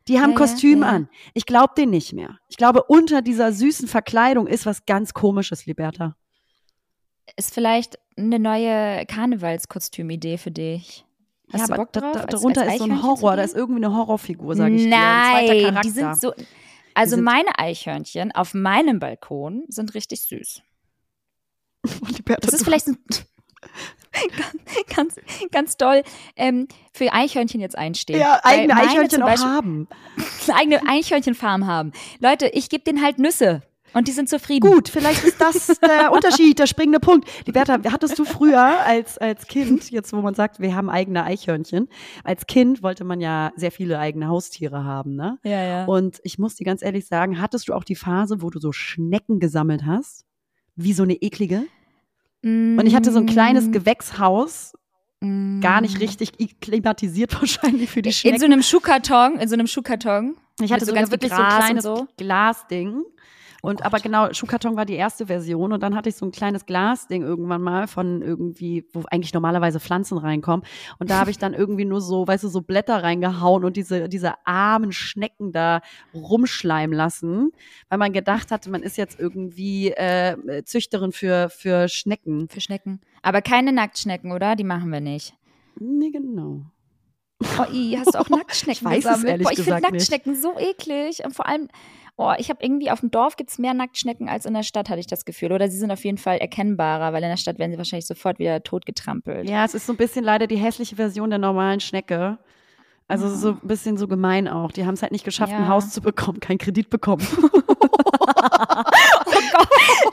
die haben ja, Kostüm ja, ja. an. Ich glaube den nicht mehr. Ich glaube, unter dieser süßen Verkleidung ist was ganz komisches, Liberta. Ist vielleicht eine neue Karnevalskostümidee für dich. Hast ja, du aber Bock drauf? da, als- darunter als ist so ein Horror, da ist irgendwie eine Horrorfigur, sage ich dir. Ein zweiter Nein, die sind so. Also sind- meine Eichhörnchen auf meinem Balkon sind richtig süß. *laughs* Liberta, Das ist vielleicht ein, *laughs* ganz, ganz toll ähm, für Eichhörnchen jetzt einstehen. ja, eigene Eichhörnchen zum auch Beispiel haben. eine *laughs* eigene Eichhörnchenfarm haben. Leute, ich gebe denen halt Nüsse. Und die sind zufrieden. Gut, vielleicht ist das der *laughs* Unterschied, der springende Punkt. Liberta, hattest du früher als, als Kind, jetzt wo man sagt, wir haben eigene Eichhörnchen, als Kind wollte man ja sehr viele eigene Haustiere haben, ne? Ja, ja. Und ich muss dir ganz ehrlich sagen, hattest du auch die Phase, wo du so Schnecken gesammelt hast? Wie so eine eklige? Und ich hatte so ein kleines Mm, Gewächshaus, gar nicht mm. richtig klimatisiert *laughs* wahrscheinlich für die Schnecken. In so einem Schuhkarton, in so einem Schuhkarton. Ich hatte so ganz wirklich so ein kleines so. Glasding. Und aber genau, Schuhkarton war die erste Version und dann hatte ich so ein kleines Glasding irgendwann mal von irgendwie, wo eigentlich normalerweise Pflanzen reinkommen. Und da habe ich dann *laughs* irgendwie nur so, weißt du, so Blätter reingehauen und diese, diese armen Schnecken da rumschleimen lassen, weil man gedacht hatte, man ist jetzt irgendwie äh, Züchterin für, für Schnecken. Für Schnecken. Aber keine Nacktschnecken, oder? Die machen wir nicht. Nee, genau. Oh, i, hast du auch *laughs* Nacktschnecken Ich weiß es gesammelt? ehrlich Boah, ich finde gesagt nicht. Nacktschnecken so eklig. Und vor allem, oh, ich habe irgendwie auf dem Dorf gibt es mehr Nacktschnecken als in der Stadt, hatte ich das Gefühl. Oder sie sind auf jeden Fall erkennbarer, weil in der Stadt werden sie wahrscheinlich sofort wieder totgetrampelt. Ja, es ist so ein bisschen leider die hässliche Version der normalen Schnecke. Also so ein bisschen so gemein auch. Die haben es halt nicht geschafft, ein Ja. Haus zu bekommen, keinen Kredit bekommen. *laughs* Oh Gott,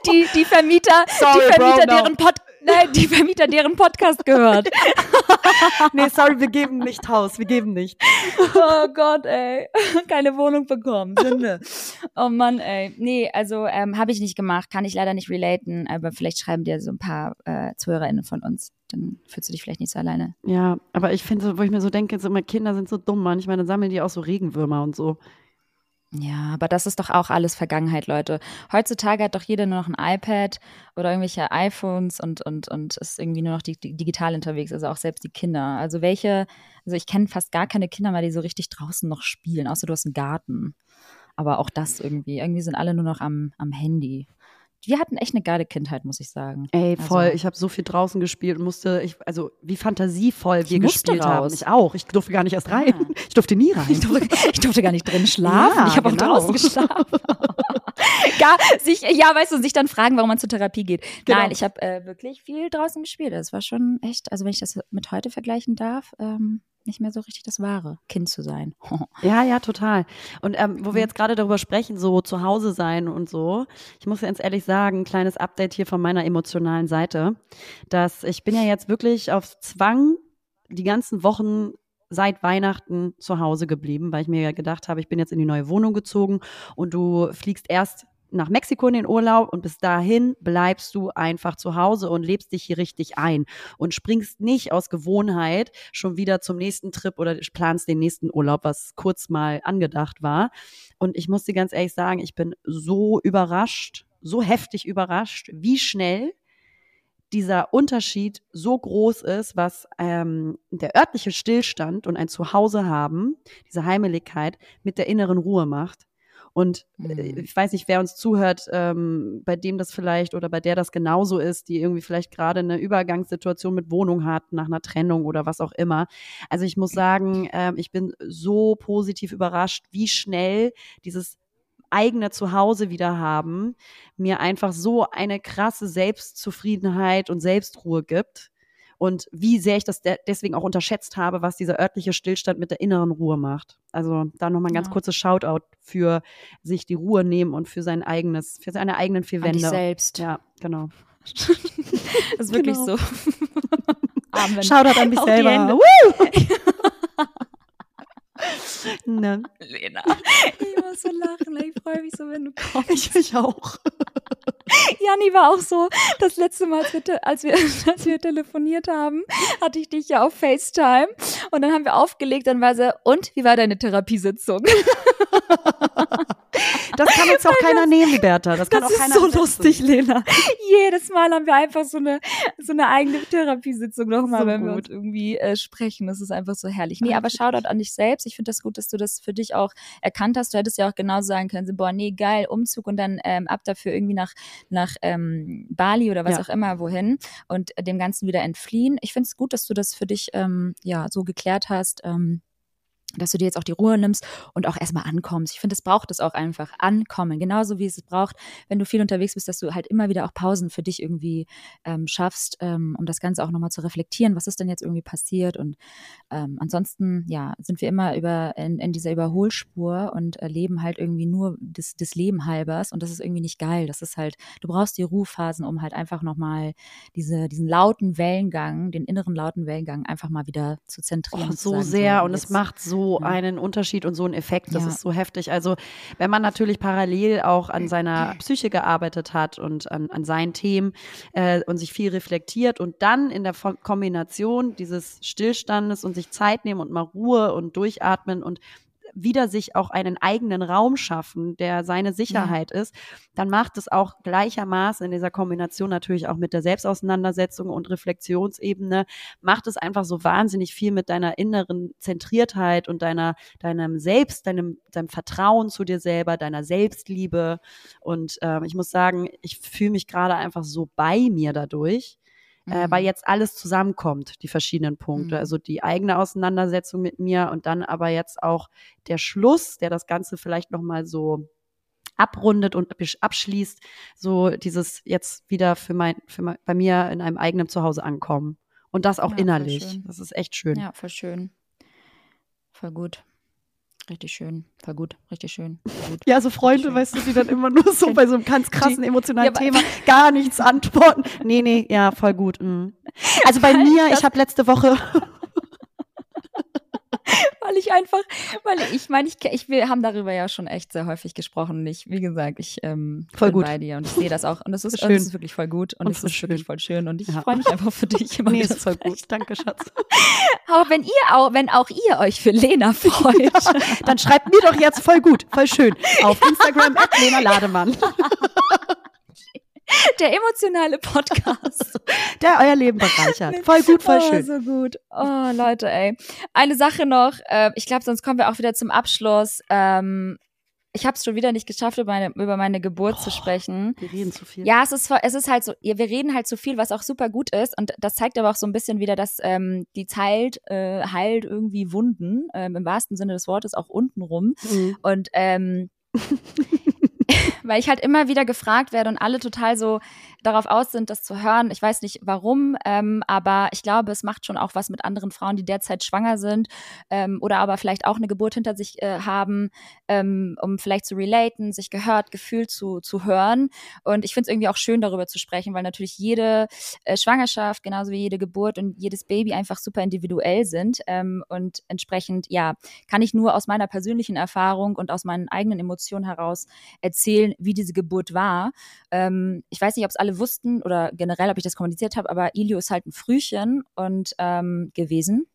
die, die Vermieter, Sorry, die Vermieter, bro, no. deren Pod, nein, die Vermieter, deren Podcast gehört. *laughs* nee, sorry, wir geben nicht Haus, wir geben nicht. Oh Gott, ey. Keine Wohnung bekommen. Sünde. Oh Mann, ey. Nee, also ähm, habe ich nicht gemacht, kann ich leider nicht relaten, aber vielleicht schreiben dir so ein paar äh, ZuhörerInnen von uns. Dann fühlst du dich vielleicht nicht so alleine. Ja, aber ich finde, so, wo ich mir so denke, so, meine Kinder sind so dumm manchmal, dann sammeln die auch so Regenwürmer und so. Ja, aber das ist doch auch alles Vergangenheit, Leute. Heutzutage hat doch jeder nur noch ein iPad oder irgendwelche iPhones und, und, und ist irgendwie nur noch di di- digital unterwegs, also auch selbst die Kinder. Also welche, also ich kenne fast gar keine Kinder mehr, die so richtig draußen noch spielen, außer du hast einen Garten. Aber auch das irgendwie. Irgendwie sind alle nur noch am, am Handy. Wir hatten echt eine geile Kindheit, muss ich sagen. Ey, voll. Also- ich habe so viel draußen gespielt und musste, ich, also wie fantasievoll wir gespielt haben. raus. Ich auch. Ich durfte gar nicht erst rein. Ah. Ich durfte nie rein. Ich durfte, ich durfte gar nicht drin schlafen. Ja, ich habe genau. auch draußen geschlafen. *laughs* gar, sich, ja, weißt du, sich dann fragen, warum man zur Therapie geht. Genau. Nein, ich habe äh, wirklich viel draußen gespielt. Das war schon echt, also wenn ich das mit heute vergleichen darf, ähm, nicht mehr so richtig das wahre, Kind zu sein. *laughs* Ja, ja, total. Und ähm, wo wir jetzt gerade darüber sprechen, so zu Hause sein und so, ich muss ganz ehrlich sagen, ein kleines Update hier von meiner emotionalen Seite, dass ich bin ja jetzt wirklich auf Zwang die ganzen Wochen seit Weihnachten zu Hause geblieben, weil ich mir ja gedacht habe, ich bin jetzt in die neue Wohnung gezogen und du fliegst erst nach Mexiko in den Urlaub und bis dahin bleibst du einfach zu Hause und lebst dich hier richtig ein und springst nicht aus Gewohnheit schon wieder zum nächsten Trip oder planst den nächsten Urlaub, was kurz mal angedacht war. Und ich muss dir ganz ehrlich sagen, ich bin so überrascht, so heftig überrascht, wie schnell dieser Unterschied so groß ist, was ähm, der örtliche Stillstand und ein Zuhause haben, diese Heimeligkeit mit der inneren Ruhe macht. Und äh, Mhm. ich weiß nicht, wer uns zuhört, ähm, bei dem das vielleicht oder bei der das genauso ist, die irgendwie vielleicht gerade eine Übergangssituation mit Wohnung hat, nach einer Trennung oder was auch immer. Also ich muss sagen, ähm, ich bin so positiv überrascht, wie schnell dieses eigene Zuhause wieder haben, mir einfach so eine krasse Selbstzufriedenheit und Selbstruhe gibt. Und wie sehr ich das de deswegen auch unterschätzt habe, was dieser örtliche Stillstand mit der inneren Ruhe macht. Also da nochmal ein ganz Ja. kurzes Shoutout für sich die Ruhe nehmen und für sein eigenes, für seine eigenen vier An dich Wände. selbst. Ja, genau. *laughs* Das ist wirklich Genau. so. *laughs* Armband. Shoutout an mich Auf die selber. *laughs* Ne? Lena. Ich muss so lachen. Ich freue mich so, wenn du kommst. Ich, ich auch. *laughs* Janni war auch so, das letzte Mal, als wir, als, wir, *laughs* als wir telefoniert haben, hatte ich dich ja auf FaceTime und dann haben wir aufgelegt, dann war sie, und wie war deine Therapiesitzung? *laughs* Das kann jetzt auch keiner nehmen, Bertha. Das kann Das auch ist keiner so ersetzen. lustig, Lena. Jedes Mal haben wir einfach so eine, so eine eigene Therapiesitzung nochmal, So wenn wir gut. uns irgendwie äh, sprechen. Das ist einfach so herrlich. Nee, aber Shoutout an dich selbst. Ich finde das gut, dass du das für dich auch erkannt hast. Du hättest ja auch genauso sagen können, so, boah, nee, geil, Umzug und dann ähm, ab dafür irgendwie nach, nach ähm, Bali oder was Ja. auch immer wohin und dem Ganzen wieder entfliehen. Ich finde es gut, dass du das für dich ähm, ja so geklärt hast. Ähm, dass du dir jetzt auch die Ruhe nimmst und auch erstmal ankommst. Ich finde, es braucht es auch einfach ankommen, genauso wie es braucht, wenn du viel unterwegs bist, dass du halt immer wieder auch Pausen für dich irgendwie ähm, schaffst, ähm, um das Ganze auch nochmal zu reflektieren, was ist denn jetzt irgendwie passiert und ähm, ansonsten, ja, sind wir immer über in, in dieser Überholspur und erleben halt irgendwie nur des, des Leben halbers und das ist irgendwie nicht geil. Das ist halt, du brauchst die Ruhephasen, um halt einfach nochmal diese, diesen lauten Wellengang, den inneren lauten Wellengang einfach mal wieder zu zentrieren. Oh, so sehr so, und es macht so ja. einen Unterschied und so einen Effekt. Das ja. ist so heftig. Also wenn man natürlich parallel auch an seiner Psyche gearbeitet hat und an, an seinen Themen äh, und sich viel reflektiert und dann in der Kombination dieses Stillstandes und sich Zeit nehmen und mal Ruhe und durchatmen und wieder sich auch einen eigenen Raum schaffen, der seine Sicherheit ja. ist, dann macht es auch gleichermaßen in dieser Kombination natürlich auch mit der Selbstauseinandersetzung und Reflexionsebene, macht es einfach so wahnsinnig viel mit deiner inneren Zentriertheit und deiner, deinem Selbst, deinem, deinem Vertrauen zu dir selber, deiner Selbstliebe. Und äh, ich muss sagen, ich fühle mich gerade einfach so bei mir dadurch mhm. äh, weil mhm. jetzt alles zusammenkommt, die verschiedenen Punkte. Mhm. Also die eigene Auseinandersetzung mit mir und dann aber jetzt auch der Schluss, der das Ganze vielleicht nochmal so abrundet und abschließt, so dieses jetzt wieder für mein, für mein, bei mir in einem eigenen Zuhause ankommen. Und das auch ja, innerlich. Das ist echt schön. Ja, voll schön. Voll gut. Richtig schön, war gut, richtig schön. Gut, *laughs* ja, so Freunde, weißt du, die dann immer nur so *laughs* bei so einem ganz krassen emotionalen Thema *laughs* gar nichts antworten. Nee, nee, ja, voll gut. Mhm. Also bei mir, ich habe letzte Woche weil ich einfach, weil ich meine, ich, ich, wir haben darüber ja schon echt sehr häufig gesprochen. Und ich, wie gesagt, ich ähm, voll bin gut. bei dir und ich sehe das auch. Und es ist, schön. ist wirklich voll gut und, und es ist schön. wirklich voll schön. Und ich ja. freue mich einfach für dich immer *laughs* nee, ist voll gut. Danke, Schatz. *laughs* Aber wenn ihr auch, wenn auch ihr euch für Lena *laughs* freut, ja, dann schreibt mir doch jetzt voll gut, voll schön auf Instagram at Lena Lademann. *laughs* Der emotionale Podcast. *laughs* Der euer Leben bereichert. Voll gut, voll schön. Oh, so gut. Oh, Leute, ey. Eine Sache noch. Äh, ich glaube, sonst kommen wir auch wieder zum Abschluss. Ähm, ich habe es schon wieder nicht geschafft, über meine, über meine Geburt oh, zu sprechen. Wir reden zu viel. Ja, es ist, es ist halt so, wir reden halt zu viel, was auch super gut ist. Und das zeigt aber auch so ein bisschen wieder, dass ähm, die Zeit äh, heilt irgendwie Wunden, ähm, im wahrsten Sinne des Wortes auch untenrum. Mhm. Und ähm, *laughs* weil ich halt immer wieder gefragt werde und alle total so darauf aus sind, das zu hören. Ich weiß nicht warum, ähm, aber ich glaube, es macht schon auch was mit anderen Frauen, die derzeit schwanger sind ähm, oder aber vielleicht auch eine Geburt hinter sich äh, haben, ähm, um vielleicht zu relaten, sich gehört, gefühlt zu, zu hören. Und ich finde es irgendwie auch schön, darüber zu sprechen, weil natürlich jede äh, Schwangerschaft, genauso wie jede Geburt und jedes Baby einfach super individuell sind. Ähm, und entsprechend, ja, kann ich nur aus meiner persönlichen Erfahrung und aus meinen eigenen Emotionen heraus erzählen, wie diese Geburt war. Ähm, ich weiß nicht, ob es alle alle wussten oder generell, ob ich das kommuniziert habe, aber Ilio ist halt ein Frühchen und ähm, gewesen.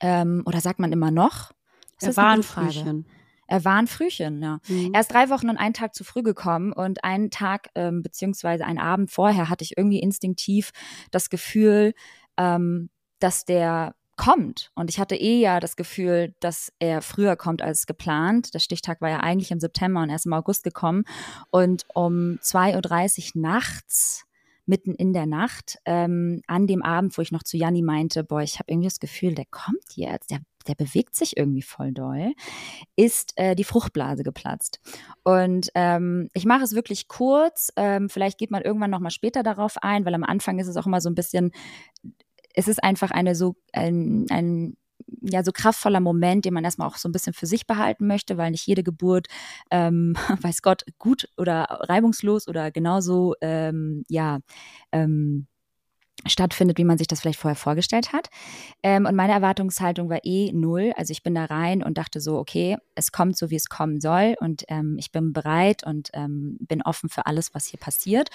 Ähm, oder sagt man immer noch? Das er war ein Frühchen. Er war ein Frühchen, ja. Mhm. Er ist drei Wochen und einen Tag zu früh gekommen und einen Tag ähm, beziehungsweise einen Abend vorher hatte ich irgendwie instinktiv das Gefühl, ähm, dass der kommt. Und ich hatte eh ja das Gefühl, dass er früher kommt als geplant. Der Stichtag war ja eigentlich im September und er ist im August gekommen. Und um 2.30 Uhr nachts mitten in der Nacht, ähm, an dem Abend, wo ich noch zu Janni meinte, boah, ich habe irgendwie das Gefühl, der kommt jetzt, der, der bewegt sich irgendwie voll doll, ist äh, die Fruchtblase geplatzt. Und ähm, ich mache es wirklich kurz, ähm, vielleicht geht man irgendwann nochmal später darauf ein, weil am Anfang ist es auch immer so ein bisschen es ist einfach eine so ein, ein ja so kraftvoller Moment, den man erstmal auch so ein bisschen für sich behalten möchte, weil nicht jede Geburt, ähm, *laughs* weiß Gott, gut oder reibungslos oder genauso ähm, ja ähm, stattfindet, wie man sich das vielleicht vorher vorgestellt hat. Ähm, und meine Erwartungshaltung war eh null. Also ich bin da rein und dachte so, okay, es kommt so, wie es kommen soll und ähm, ich bin bereit und ähm, bin offen für alles, was hier passiert.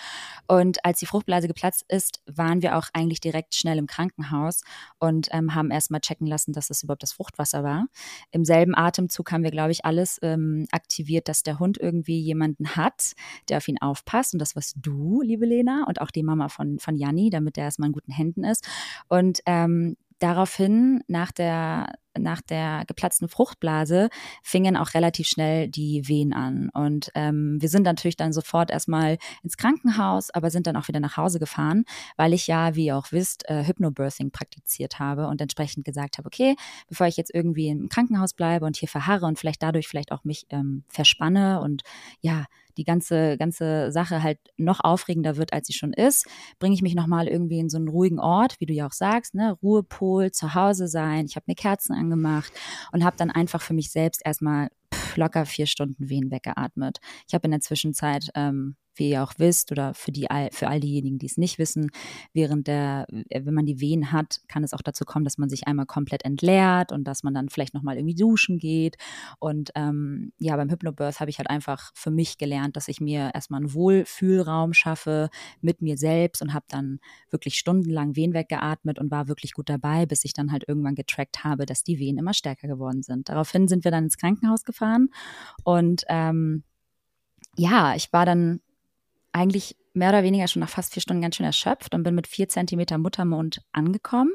Und als die Fruchtblase geplatzt ist, waren wir auch eigentlich direkt schnell im Krankenhaus und ähm, haben erstmal checken lassen, dass es überhaupt das Fruchtwasser war. Im selben Atemzug haben wir, glaube ich, alles ähm, aktiviert, dass der Hund irgendwie jemanden hat, der auf ihn aufpasst. Und das warst du, liebe Lena, und auch die Mama von, von Janni, damit der erstmal in guten Händen ist. Und ähm, daraufhin, nach der, nach der geplatzten Fruchtblase, fingen auch relativ schnell die Wehen an. Und ähm, wir sind natürlich dann sofort erstmal ins Krankenhaus, aber sind dann auch wieder nach Hause gefahren, weil ich ja, wie ihr auch wisst, äh, Hypnobirthing praktiziert habe und entsprechend gesagt habe, okay, bevor ich jetzt irgendwie im Krankenhaus bleibe und hier verharre und vielleicht dadurch vielleicht auch mich ähm, verspanne und ja, die ganze, ganze Sache halt noch aufregender wird, als sie schon ist, bringe ich mich nochmal irgendwie in so einen ruhigen Ort, wie du ja auch sagst, ne? Ruhepol, zu Hause sein. Ich habe mir Kerzen angemacht und habe dann einfach für mich selbst erstmal locker vier Stunden Wehen weggeatmet. Ich habe in der Zwischenzeit ähm, wie ihr auch wisst oder für die für all diejenigen, die es nicht wissen, während der äh, wenn man die Wehen hat, kann es auch dazu kommen, dass man sich einmal komplett entleert und dass man dann vielleicht noch mal irgendwie duschen geht und ähm, ja beim Hypnobirth habe ich halt einfach für mich gelernt, dass ich mir erstmal einen Wohlfühlraum schaffe mit mir selbst und habe dann wirklich stundenlang Wehen weggeatmet und war wirklich gut dabei, bis ich dann halt irgendwann getrackt habe, dass die Wehen immer stärker geworden sind. Daraufhin sind wir dann ins Krankenhaus gefahren und ähm, ja, ich war dann eigentlich mehr oder weniger schon nach fast vier Stunden ganz schön erschöpft und bin mit vier Zentimeter Muttermund angekommen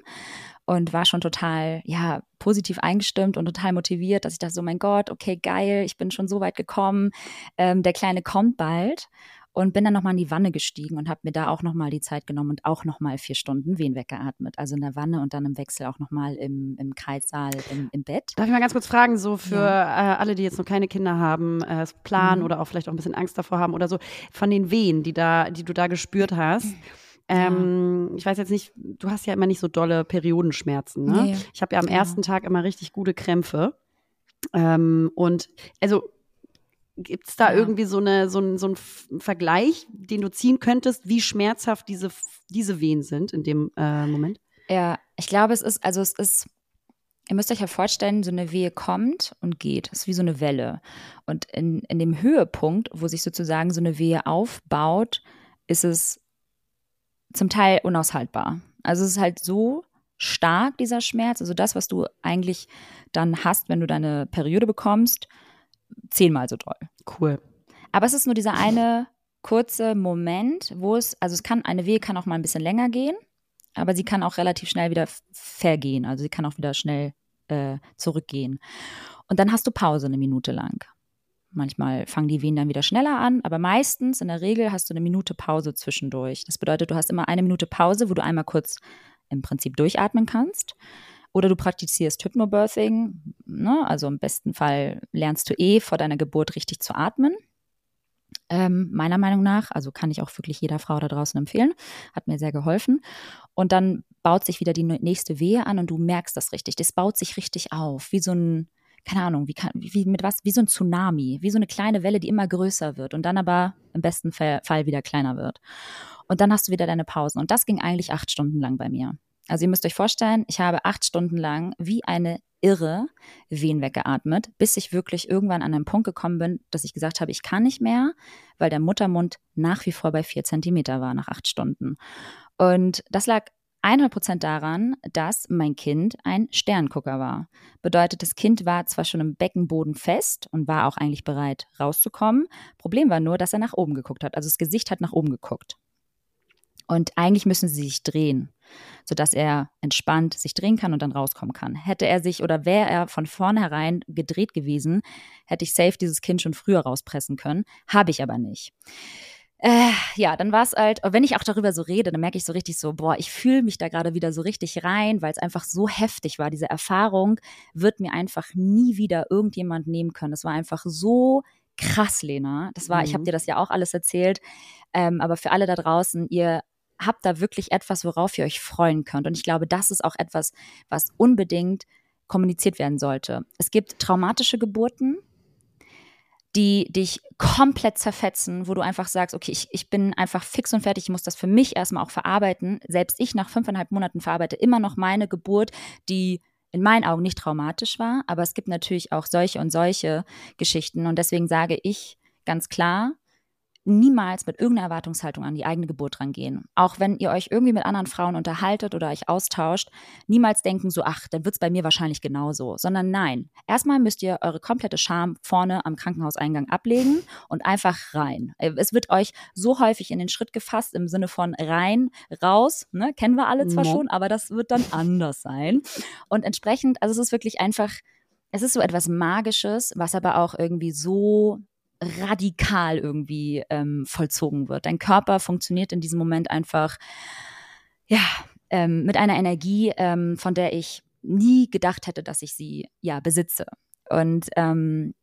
und war schon total, ja, positiv eingestimmt und total motiviert, dass ich dachte so, mein Gott, okay, geil, ich bin schon so weit gekommen, ähm, der Kleine kommt bald und bin dann nochmal in die Wanne gestiegen und habe mir da auch nochmal die Zeit genommen und auch nochmal vier Stunden Wehen weggeatmet. Also in der Wanne und dann im Wechsel auch nochmal im, im Kreissaal im, im Bett. Darf ich mal ganz kurz fragen, so für ja. äh, alle, die jetzt noch keine Kinder haben, äh, planen mhm. oder auch vielleicht auch ein bisschen Angst davor haben oder so, von den Wehen, die, da, die du da gespürt hast. Ähm, ich weiß jetzt nicht, du hast ja immer nicht so dolle Periodenschmerzen. Ne? Nee. Ich habe ja am genau. ersten Tag immer richtig gute Krämpfe. Ähm, und also Gibt es da ja. irgendwie so, eine, so, ein, so einen Vergleich, den du ziehen könntest, wie schmerzhaft diese, diese Wehen sind in dem äh, Moment? Ja, ich glaube, es ist, also es ist, ihr müsst euch ja vorstellen, so eine Wehe kommt und geht. Es ist wie so eine Welle. Und in, in dem Höhepunkt, wo sich sozusagen so eine Wehe aufbaut, ist es zum Teil unaushaltbar. Also es ist halt so stark, dieser Schmerz. Also das, was du eigentlich dann hast, wenn du deine Periode bekommst, zehnmal so toll. Cool. Aber es ist nur dieser eine kurze Moment, wo es, also es kann, eine Wehe kann auch mal ein bisschen länger gehen, aber sie kann auch relativ schnell wieder vergehen. Also sie kann auch wieder schnell äh, zurückgehen. Und dann hast du Pause eine Minute lang. Manchmal fangen die Wehen dann wieder schneller an, aber meistens, in der Regel, hast du eine Minute Pause zwischendurch. Das bedeutet, du hast immer eine Minute Pause, wo du einmal kurz im Prinzip durchatmen kannst. Oder du praktizierst Hypnobirthing, ne? also im besten Fall lernst du eh vor deiner Geburt richtig zu atmen. Ähm, meiner Meinung nach, also kann ich auch wirklich jeder Frau da draußen empfehlen, hat mir sehr geholfen. Und dann baut sich wieder die nächste Wehe an und du merkst das richtig. Das baut sich richtig auf, wie so ein, keine Ahnung, wie, kann, wie mit was, wie so ein Tsunami, wie so eine kleine Welle, die immer größer wird und dann aber im besten Fall wieder kleiner wird. Und dann hast du wieder deine Pausen. Und das ging eigentlich acht Stunden lang bei mir. Also ihr müsst euch vorstellen, ich habe acht Stunden lang wie eine Irre Wehen weggeatmet, bis ich wirklich irgendwann an einen Punkt gekommen bin, dass ich gesagt habe, ich kann nicht mehr, weil der Muttermund nach wie vor bei vier Zentimeter war nach acht Stunden. Und das lag 100 Prozent daran, dass mein Kind ein Sterngucker war. Bedeutet, das Kind war zwar schon im Beckenboden fest und war auch eigentlich bereit rauszukommen. Problem war nur, dass er nach oben geguckt hat. Also das Gesicht hat nach oben geguckt. Und eigentlich müssen sie sich drehen, sodass er entspannt sich drehen kann und dann rauskommen kann. Hätte er sich oder wäre er von vornherein gedreht gewesen, hätte ich safe dieses Kind schon früher rauspressen können. Habe ich aber nicht. Äh, ja, dann war es halt, wenn ich auch darüber so rede, dann merke ich so richtig so, boah, ich fühle mich da gerade wieder so richtig rein, weil es einfach so heftig war. Diese Erfahrung wird mir einfach nie wieder irgendjemand nehmen können. Es war einfach so krass, Lena. Das war, mhm. ich habe dir das ja auch alles erzählt. Ähm, aber für alle da draußen, ihr habt da wirklich etwas, worauf ihr euch freuen könnt. Und ich glaube, das ist auch etwas, was unbedingt kommuniziert werden sollte. Es gibt traumatische Geburten, die dich komplett zerfetzen, wo du einfach sagst, okay, ich, ich bin einfach fix und fertig, ich muss das für mich erstmal auch verarbeiten. Selbst ich nach fünfeinhalb Monaten verarbeite immer noch meine Geburt, die in meinen Augen nicht traumatisch war, aber es gibt natürlich auch solche und solche Geschichten und deswegen sage ich ganz klar, niemals mit irgendeiner Erwartungshaltung an die eigene Geburt rangehen. Auch wenn ihr euch irgendwie mit anderen Frauen unterhaltet oder euch austauscht, niemals denken so, ach, dann wird es bei mir wahrscheinlich genauso. Sondern nein, erstmal müsst ihr eure komplette Scham vorne am Krankenhauseingang ablegen und einfach rein. Es wird euch so häufig in den Schritt gefasst im Sinne von rein, raus, ne? kennen wir alle zwar no. schon, aber das wird dann anders sein. Und entsprechend, also es ist wirklich einfach, es ist so etwas Magisches, was aber auch irgendwie so radikal irgendwie ähm, vollzogen wird. Dein Körper funktioniert in diesem Moment einfach, ja, ähm, mit einer Energie, ähm, von der ich nie gedacht hätte, dass ich sie ja besitze. Und ähm,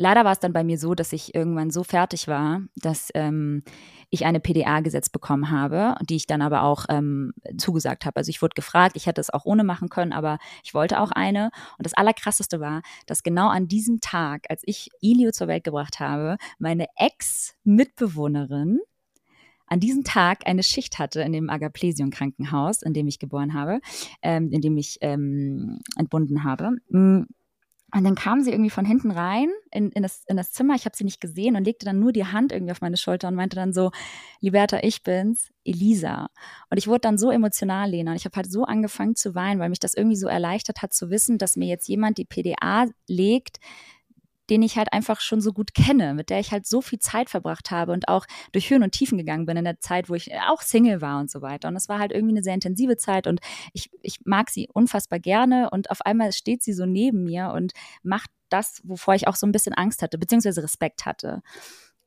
leider war es dann bei mir so, dass ich irgendwann so fertig war, dass ähm, ich eine PDA gesetzt bekommen habe, die ich dann aber auch ähm, zugesagt habe. Also ich wurde gefragt, ich hätte es auch ohne machen können, aber ich wollte auch eine. Und das Allerkrasseste war, dass genau an diesem Tag, als ich Ilio zur Welt gebracht habe, meine Ex-Mitbewohnerin an diesem Tag eine Schicht hatte in dem Agaplesion Krankenhaus, in dem ich geboren habe, ähm, in dem ich ähm, entbunden habe. Und dann kam sie irgendwie von hinten rein in, in, das, in das Zimmer. Ich habe sie nicht gesehen und legte dann nur die Hand irgendwie auf meine Schulter und meinte dann so, Liberta, ich bin's, Elisa. Und ich wurde dann so emotional, Lena. Und ich habe halt so angefangen zu weinen, weil mich das irgendwie so erleichtert hat zu wissen, dass mir jetzt jemand die PDA legt, den ich halt einfach schon so gut kenne, mit der ich halt so viel Zeit verbracht habe und auch durch Höhen und Tiefen gegangen bin in der Zeit, wo ich auch Single war und so weiter. Und es war halt irgendwie eine sehr intensive Zeit und ich, ich mag sie unfassbar gerne und auf einmal steht sie so neben mir und macht das, wovor ich auch so ein bisschen Angst hatte, beziehungsweise Respekt hatte.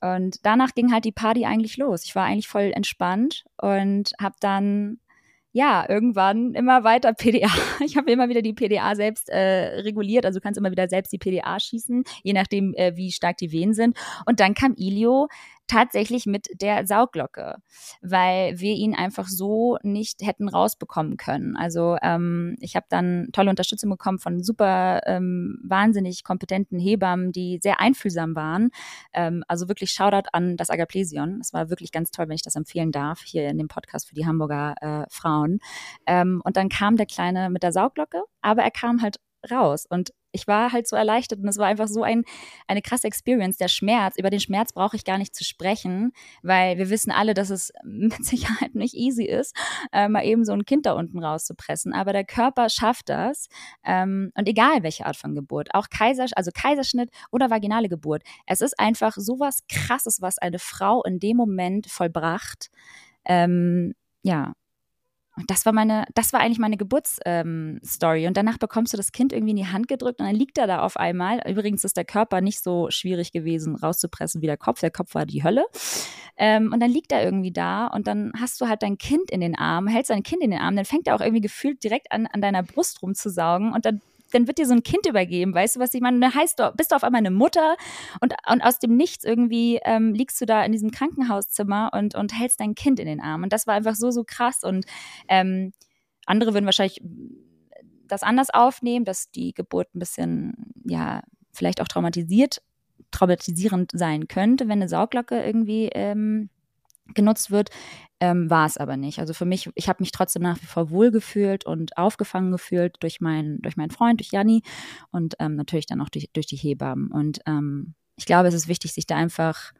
Und danach ging halt die Party eigentlich los. Ich war eigentlich voll entspannt und habe dann ja, irgendwann immer weiter *laughs* PDA. Ich habe immer wieder die PDA selbst äh, reguliert. Also du kannst immer wieder selbst die PDA schießen, je nachdem, äh, wie stark die Venen sind. Und dann kam Ilio tatsächlich mit der Sauglocke, weil wir ihn einfach so nicht hätten rausbekommen können. Also ähm, ich habe dann tolle Unterstützung bekommen von super ähm, wahnsinnig kompetenten Hebammen, die sehr einfühlsam waren. Ähm, also wirklich Shoutout an das Agaplesion. Es war wirklich ganz toll, wenn ich das empfehlen darf, hier in dem Podcast für die Hamburger äh, Frauen. Ähm, und dann kam der Kleine mit der Sauglocke, aber er kam halt raus. Und ich war halt so erleichtert und es war einfach so ein, eine krasse Experience. Der Schmerz, über den Schmerz brauche ich gar nicht zu sprechen, weil wir wissen alle, dass es mit *laughs* Sicherheit nicht easy ist, äh, mal eben so ein Kind da unten rauszupressen. Aber der Körper schafft das. Ähm, und egal welche Art von Geburt, auch Kaiser, also Kaiserschnitt oder vaginale Geburt, es ist einfach sowas krasses, was eine Frau in dem Moment vollbracht. Ähm, ja, und das war meine, das war eigentlich meine Geburtsstory. Ähm, und danach bekommst du das Kind irgendwie in die Hand gedrückt und dann liegt er da auf einmal. Übrigens ist der Körper nicht so schwierig gewesen, rauszupressen wie der Kopf. Der Kopf war die Hölle. Ähm, und dann liegt er irgendwie da und dann hast du halt dein Kind in den Arm, hältst dein Kind in den Arm, dann fängt er auch irgendwie gefühlt direkt an, an deiner Brust rumzusaugen und dann dann wird dir so ein Kind übergeben, weißt du, was ich meine? Dann heißt du, bist du auf einmal eine Mutter und, und aus dem Nichts irgendwie ähm, liegst du da in diesem Krankenhauszimmer und, und hältst dein Kind in den Arm. Und das war einfach so, so krass. Und ähm, andere würden wahrscheinlich das anders aufnehmen, dass die Geburt ein bisschen, ja, vielleicht auch traumatisiert, traumatisierend sein könnte, wenn eine Sauglocke irgendwie ähm, genutzt wird, ähm, war es aber nicht. Also für mich, ich habe mich trotzdem nach wie vor wohlgefühlt und aufgefangen gefühlt durch, mein, durch meinen Freund, durch Janni und ähm, natürlich dann auch durch, durch die Hebammen. Und ähm, ich glaube, es ist wichtig, sich da einfach,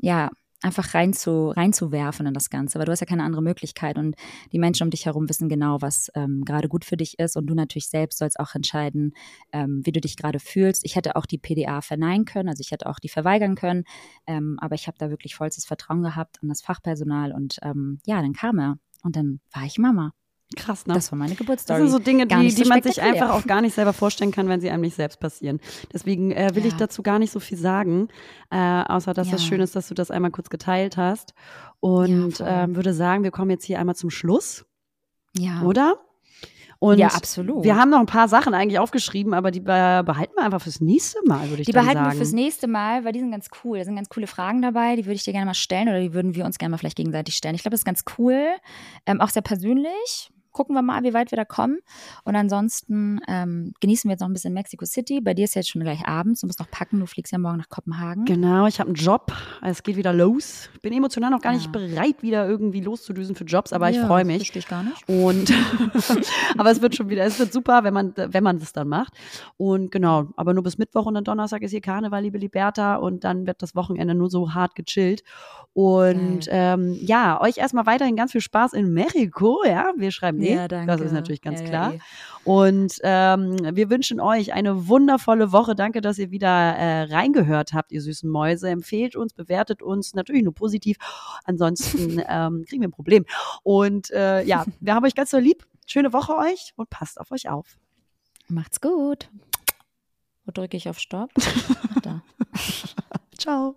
ja, einfach rein zu, reinzuwerfen in das Ganze, weil du hast ja keine andere Möglichkeit und die Menschen um dich herum wissen genau, was ähm, gerade gut für dich ist und du natürlich selbst sollst auch entscheiden, ähm, wie du dich gerade fühlst. Ich hätte auch die PDA verneinen können, also ich hätte auch die verweigern können, ähm, aber ich habe da wirklich vollstes Vertrauen gehabt an das Fachpersonal und ähm, ja, dann kam er und dann war ich Mama. Krass, ne? Das war meine Geburtsstory. Das sind so Dinge, die, die man sich einfach auch gar nicht selber vorstellen kann, wenn sie einem nicht selbst passieren. Deswegen äh, will ja. ich dazu gar nicht so viel sagen, äh, außer dass ja. das schön ist, dass du das einmal kurz geteilt hast. Und ja, äh, würde sagen, wir kommen jetzt hier einmal zum Schluss. Ja. Oder? Und ja, absolut. Wir haben noch ein paar Sachen eigentlich aufgeschrieben, aber die behalten wir einfach fürs nächste Mal, würde ich die sagen. Die behalten wir fürs nächste Mal, weil die sind ganz cool. Da sind ganz coole Fragen dabei, die würde ich dir gerne mal stellen oder die würden wir uns gerne mal vielleicht gegenseitig stellen. Ich glaube, das ist ganz cool, ähm, auch sehr persönlich gucken wir mal, wie weit wir da kommen. Und ansonsten ähm, genießen wir jetzt noch ein bisschen Mexico City. Bei dir ist jetzt schon gleich abends. Du musst noch packen. Du fliegst ja morgen nach Kopenhagen. Genau, ich habe einen Job. Es geht wieder los. Bin emotional noch gar nicht bereit, wieder irgendwie loszudüsen für Jobs, aber ich Ja, freue mich. verstehe ich gar nicht. Und *laughs* aber es wird schon wieder, es wird super, wenn man, wenn man das dann macht. Und genau, aber nur bis Mittwoch und dann Donnerstag ist hier Karneval, liebe Liberta, und dann wird das Wochenende nur so hart gechillt. Und ähm, ja, euch erstmal weiterhin ganz viel Spaß in Mexiko, ja. Wir schreiben nee, Ja, danke. das ist natürlich ganz Ja, klar. eh. Und ähm, wir wünschen euch eine wundervolle Woche. Danke, dass ihr wieder äh, reingehört habt, ihr süßen Mäuse. Empfehlt uns, bewertet uns, natürlich nur positiv. Ansonsten *laughs* ähm, kriegen wir ein Problem. Und äh, ja, *laughs* wir haben euch ganz so lieb. Schöne Woche euch und passt auf euch auf. Macht's gut. Wo drücke ich auf Stopp? *laughs* Ciao.